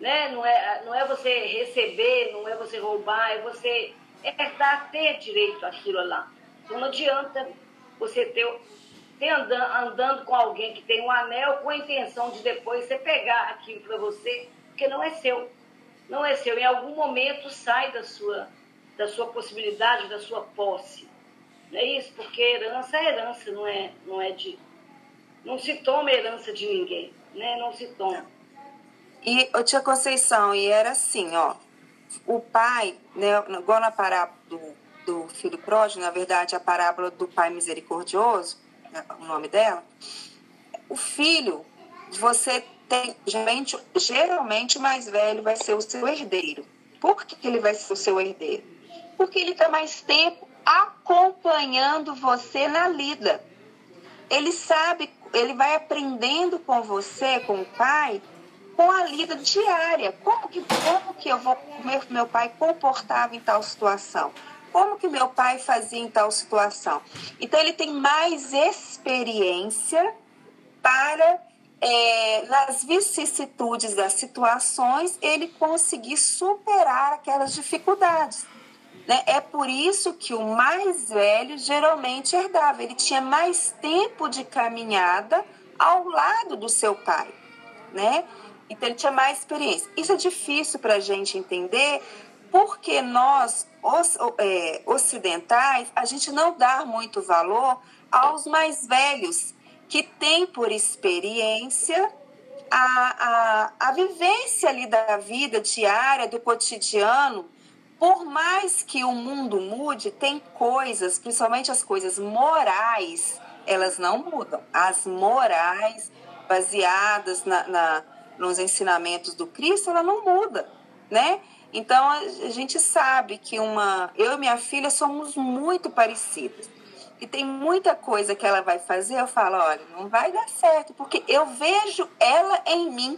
né? Não é, não é você receber, não é você roubar, é você herdar, ter direito àquilo lá. Então não adianta você ter, ter andando, andando com alguém que tem um anel com a intenção de depois você pegar aquilo para você, porque não é seu não é seu. Em algum momento sai da sua, da sua possibilidade, da sua posse. Não é isso? Porque herança é herança, não é, não é de. Não se toma herança de ninguém, né? Não se toma. E, ô tia Conceição, e era assim, ó. O pai, né, igual na parábola do, do filho pródigo, na verdade, a parábola do pai misericordioso, né, o nome dela, o filho, você tem, geralmente, geralmente o mais velho vai ser o seu herdeiro. Por que ele vai ser o seu herdeiro? Porque ele está mais tempo acompanhando você na lida. Ele sabe, ele vai aprendendo com você, com o pai, com a lida diária. Como que, como que eu vou, meu, meu pai comportava em tal situação? Como que meu pai fazia em tal situação? Então ele tem mais experiência para é, nas vicissitudes das situações, ele conseguir superar aquelas dificuldades. Né? É por isso que o mais velho geralmente herdava, ele tinha mais tempo de caminhada ao lado do seu pai. Né? Então, ele tinha mais experiência. Isso é difícil para a gente entender, porque nós, os, é, ocidentais, a gente não dá muito valor aos mais velhos que tem por experiência a, a, a vivência ali da vida diária, do cotidiano, por mais que o mundo mude, tem coisas, principalmente as coisas morais, elas não mudam. As morais, baseadas na, na, nos ensinamentos do Cristo, ela não muda, né? Então a gente sabe que uma, eu e minha filha somos muito parecidas e tem muita coisa que ela vai fazer, eu falo, olha, não vai dar certo, porque eu vejo ela em mim.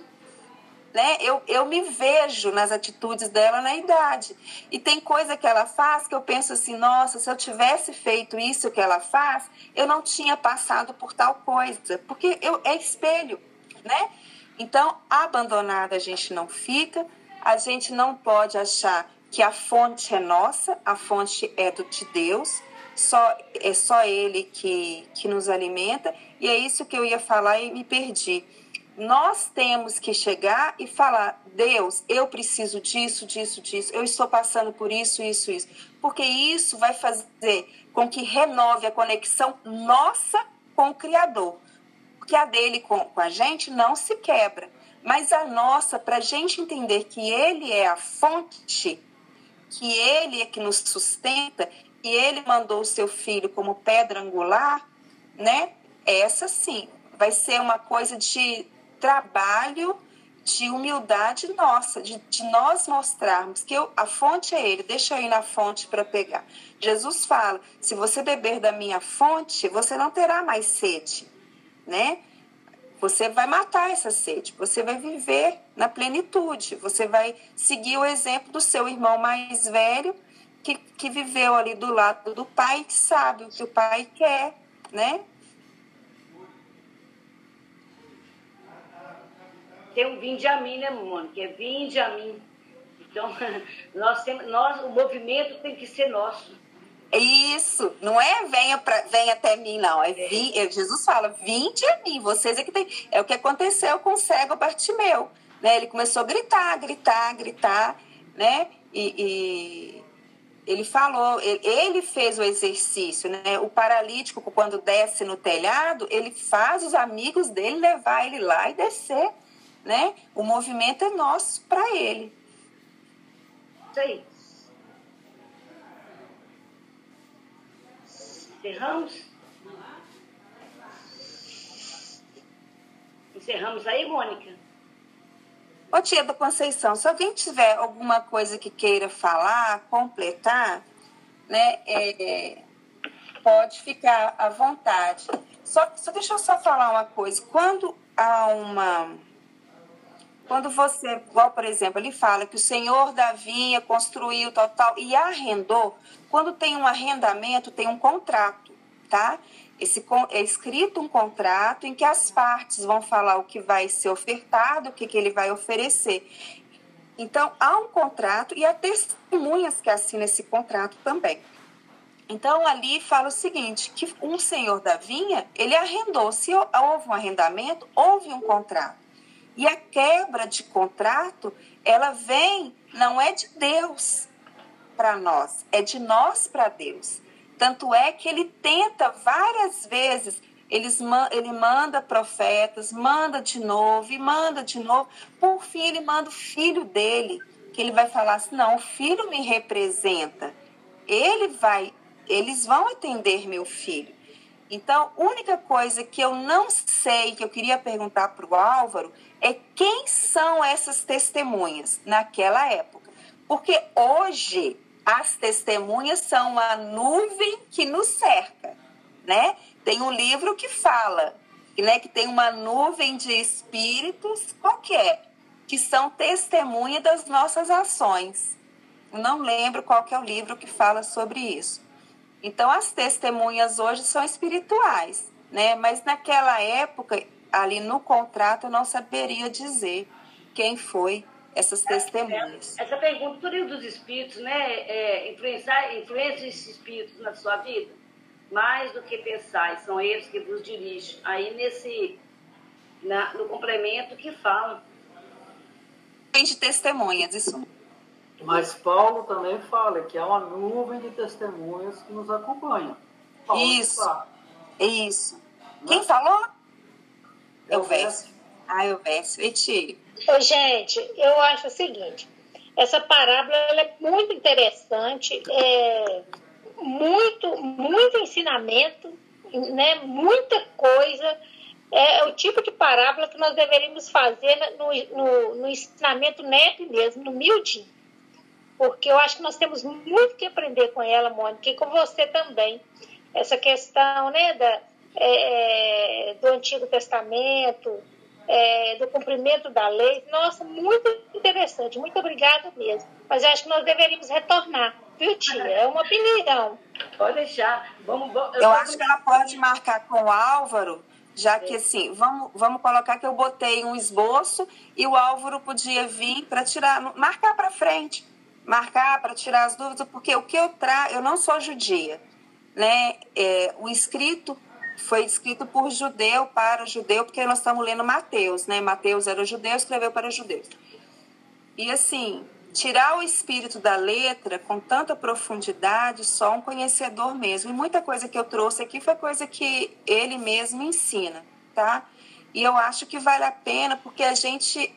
Né? Eu, eu me vejo nas atitudes dela na idade. E tem coisa que ela faz que eu penso assim, nossa, se eu tivesse feito isso que ela faz, eu não tinha passado por tal coisa, porque eu, é espelho, né? Então, abandonada a gente não fica, a gente não pode achar que a fonte é nossa, a fonte é do, de Deus, só é só ele que, que nos alimenta. E é isso que eu ia falar e me perdi. nós temos que chegar e falar: Deus, eu preciso disso, disso, disso, eu estou passando por isso, isso, isso. Porque isso vai fazer com que renove a conexão nossa com o Criador. Porque a dele com, com a gente não se quebra. Mas a nossa, para a gente entender que Ele é a fonte, que Ele é que nos sustenta, e Ele mandou o seu filho como pedra angular, né? Essa sim vai ser uma coisa de trabalho de humildade nossa, de, de nós mostrarmos que eu, a fonte é Ele, deixa eu ir na fonte para pegar. Jesus fala: se você beber da minha fonte, você não terá mais sede, né? Você vai matar essa sede, você vai viver na plenitude, você vai seguir o exemplo do seu irmão mais velho que, que viveu ali do lado do pai, que sabe o que o pai quer, né? tem um vinde a mim, né, Mônica? É vinde a mim. Então, nós temos, nós, o movimento tem que ser nosso. Isso, não é venha, pra, venha até mim, não. É, vi, é. Jesus fala, vinde a mim, vocês é que tem. É o que aconteceu com o cego Bartimeu. Né? Ele começou a gritar, gritar, gritar, né? E, e ele falou, ele, fez o exercício, né? O paralítico, quando desce no telhado, ele faz os amigos dele levar ele lá e descer né? O movimento é nosso para ele. Isso aí. Encerramos? Encerramos aí, Mônica? Ô tia da Conceição, se alguém tiver alguma coisa que queira falar, completar, né, é, pode ficar à vontade. Só, só deixa eu só falar uma coisa. Quando há uma quando você, igual por exemplo, ele fala que o senhor da vinha construiu tal, tal e arrendou, quando tem um arrendamento, tem um contrato, tá? Esse, é escrito um contrato em que as partes vão falar o que vai ser ofertado, o que, que ele vai oferecer. Então, há um contrato e há testemunhas que assinam esse contrato também. Então, ali fala o seguinte, que um senhor da vinha, ele arrendou. Se houve um arrendamento, houve um contrato. E a quebra de contrato, ela vem, não é de Deus para nós, é de nós para Deus. Tanto é que ele tenta várias vezes, eles, ele manda profetas, manda de novo e manda de novo. Por fim, ele manda o filho dele, que ele vai falar assim: não, o filho me representa. Ele vai, eles vão atender meu filho. Então, única coisa que eu não sei, que eu queria perguntar para o Álvaro, é quem são essas testemunhas naquela época. Porque hoje as testemunhas são a nuvem que nos cerca, né? Tem um livro que fala, né, que tem uma nuvem de espíritos, qual que é? Que são testemunha das nossas ações. Eu não lembro qual que é o livro que fala sobre isso. Então, as testemunhas hoje são espirituais, né? Mas naquela época ali no contrato eu não saberia dizer quem foi essas testemunhas. Essa pergunta, por dos espíritos, né, é, influenciar, influencia esses espíritos na sua vida? Mais do que pensar, são eles que vos dirigem. Aí nesse, na, no complemento que falam. Tem de testemunhas, isso. Mas Paulo também fala que há uma nuvem de testemunhas que nos acompanha. Paulo isso, isso. Quem falou? Eu verso. Ah, eu verso. E tiro. Ô, gente, eu acho o seguinte. Essa parábola é muito interessante, é muito, muito ensinamento, né? muita coisa. É, é o tipo de parábola que nós deveríamos fazer no, no, no ensinamento neto mesmo, no miudinho. Porque eu acho que nós temos muito que aprender com ela, Mônica, e com você também. Essa questão né, da, é, é, do Antigo Testamento, é, do cumprimento da lei. Nossa, muito interessante, muito obrigada mesmo. Mas eu acho que nós deveríamos retornar, viu, tia? É uma opinião. Pode deixar. Vamos, vamos eu, acho que ela pode marcar com o Álvaro, já que assim, vamos, vamos colocar que eu botei um esboço e o Álvaro podia vir para tirar, marcar para frente, marcar para tirar as dúvidas, porque o que eu trago, eu não sou judia, né? É, o escrito foi escrito por judeu para judeu, porque nós estamos lendo Mateus, né? Mateus era judeu, escreveu para judeus. E assim, tirar o espírito da letra com tanta profundidade, só um conhecedor mesmo. E muita coisa que eu trouxe aqui foi coisa que ele mesmo ensina, tá? E eu acho que vale a pena, porque a gente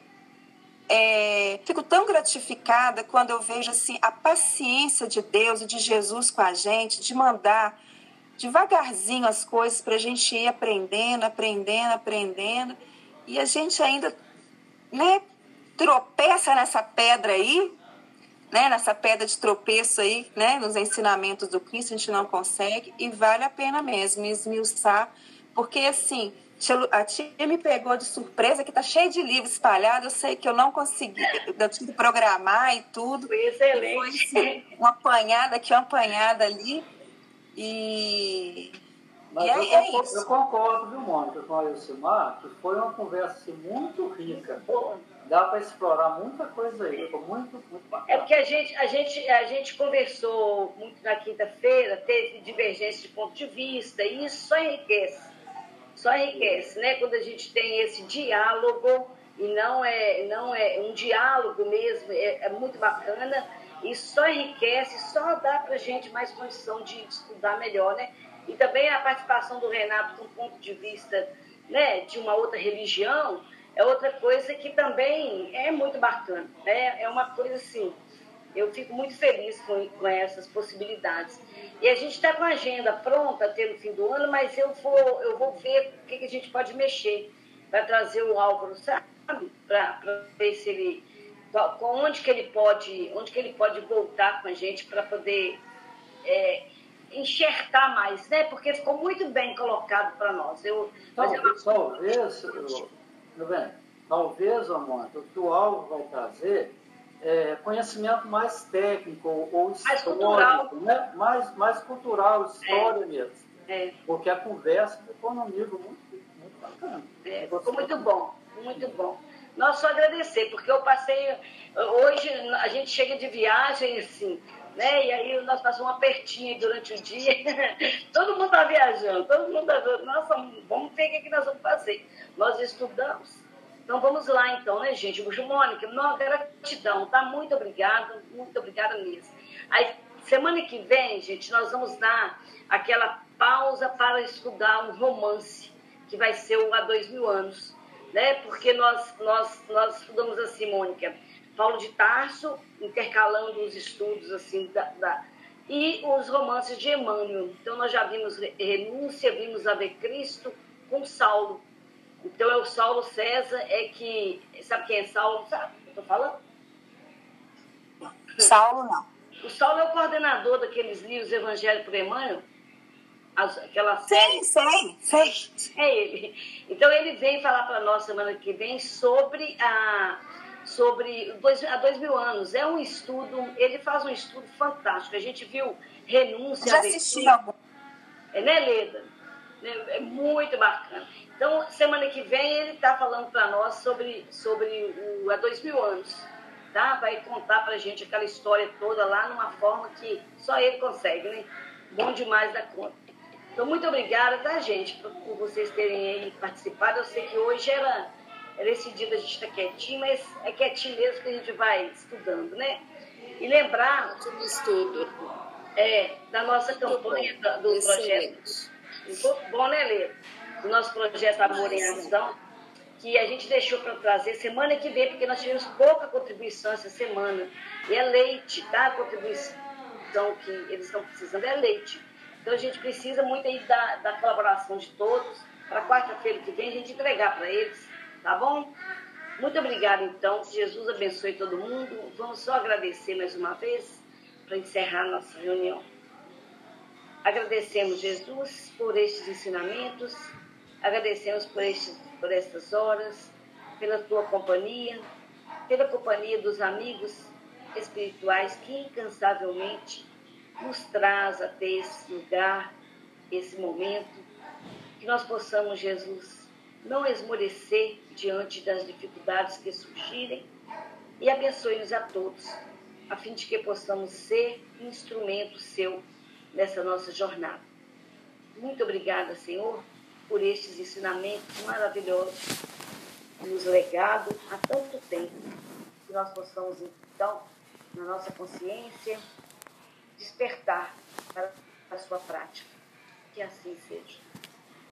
é, fico tão gratificada quando eu vejo assim a paciência de Deus e de Jesus com a gente, de mandar devagarzinho as coisas para a gente ir aprendendo, aprendendo, aprendendo. E a gente ainda né, tropeça nessa pedra aí, né, nessa pedra de tropeço aí, né, nos ensinamentos do Cristo, a gente não consegue. E vale a pena mesmo esmiuçar, porque assim a tia me pegou de surpresa, que tá cheio de livros espalhados. Eu sei que eu não consegui, eu tive que programar e tudo. Foi excelente. Foi assim, uma apanhada aqui, uma apanhada ali. E. Mas e eu, é, concordo, isso. eu concordo, viu, Mônica, com a Ilcimar, que foi uma conversa assim, muito rica. Dá para explorar muita coisa aí, foi muito, muito bacana. É porque a gente, a gente, a gente conversou muito na quinta-feira, teve divergência de ponto de vista, e isso só enriquece só enriquece, né? Quando a gente tem esse diálogo e não é, não é um diálogo mesmo, é, é muito bacana e só enriquece, só dá para a gente mais condição de estudar melhor, né? E também a participação do Renato um ponto de vista né, de uma outra religião é outra coisa que também é muito bacana, né? É uma coisa assim, eu fico muito feliz com, com essas possibilidades. E a gente está com a agenda pronta até no fim do ano, mas eu vou, eu vou ver o que, que a gente pode mexer para trazer o Álvaro, sabe? Para ver se ele. Onde que ele pode, onde que ele pode voltar com a gente para poder é, enxertar mais, né? Porque ficou muito bem colocado para nós. Eu, talvez, eu... talvez, eu, talvez, amor, o que o Álvaro vai trazer é, conhecimento mais técnico ou mais histórico, né? mais, mais cultural, história é. mesmo. É. Porque a conversa ficou num nível muito, muito bacana. É, ficou muito bom, muito bom. Nós só agradecer, porque eu passei. Hoje a gente chega de viagem, assim, né? E aí nós passamos um apertinho durante o dia. todo mundo está viajando, todo mundo está. Nossa, vamos ver o que, que nós vamos fazer. Nós estudamos então vamos lá então, né, gente? Mônica, uma gratidão, tá? Muito obrigada, muito obrigada mesmo. Aí, semana que vem, gente, nós vamos dar aquela pausa para estudar um romance, que vai ser o Há Dois Mil Anos, né? Porque nós, nós, nós estudamos assim, Mônica, Paulo de Tarso, intercalando os estudos, assim, da, da e os romances de Emmanuel. Então, nós já vimos Renúncia, vimos Ave Cristo com Saulo. Então, é o Saulo César, é que. Sabe quem é Saulo? Sabe o que eu tô falando? Saulo não. O Saulo é o coordenador daqueles livros Evangelho por Emmanuel. Aquela série. Sei, sei, sei. É ele. Então, ele vem falar para nós semana que vem sobre a. Sobre dois, há dois mil anos. É um estudo, ele faz um estudo fantástico. A gente viu renúncia. Já assisti É, né, Leda? É muito bacana. Então, semana que vem ele está falando para nós sobre, sobre o há dois mil anos. Tá? Vai contar para a gente aquela história toda lá numa forma que só ele consegue, né? Bom demais da conta. Então, muito obrigada, tá, gente, por, por vocês terem aí participado. Eu sei que hoje era, era esse dia da gente estar tá quietinho, mas é quietinho mesmo que a gente vai estudando, né? E lembrar. Sobre estudo. É, da nossa campanha do, do projeto. Bom, né, Lê? do nosso projeto Amor em Ação, que a gente deixou para trazer semana que vem, porque nós tivemos pouca contribuição essa semana. E é leite, tá? A contribuição que eles estão precisando é leite. Então a gente precisa muito aí da, da colaboração de todos, para quarta-feira que vem a gente entregar para eles, tá bom? Muito obrigada, então. Jesus abençoe todo mundo. Vamos só agradecer mais uma vez para encerrar nossa reunião. Agradecemos, Jesus, por estes ensinamentos Agradecemos por, estes, por estas horas, pela tua companhia, pela companhia dos amigos espirituais que incansavelmente nos traz até esse lugar, esse momento, que nós possamos, Jesus, não esmorecer diante das dificuldades que surgirem e abençoe-nos a todos, a fim de que possamos ser instrumento seu nessa nossa jornada. Muito obrigada, Senhor, por estes ensinamentos maravilhosos nos legado há tanto tempo. Que nós possamos, então, na nossa consciência, despertar para a sua prática. Que assim seja.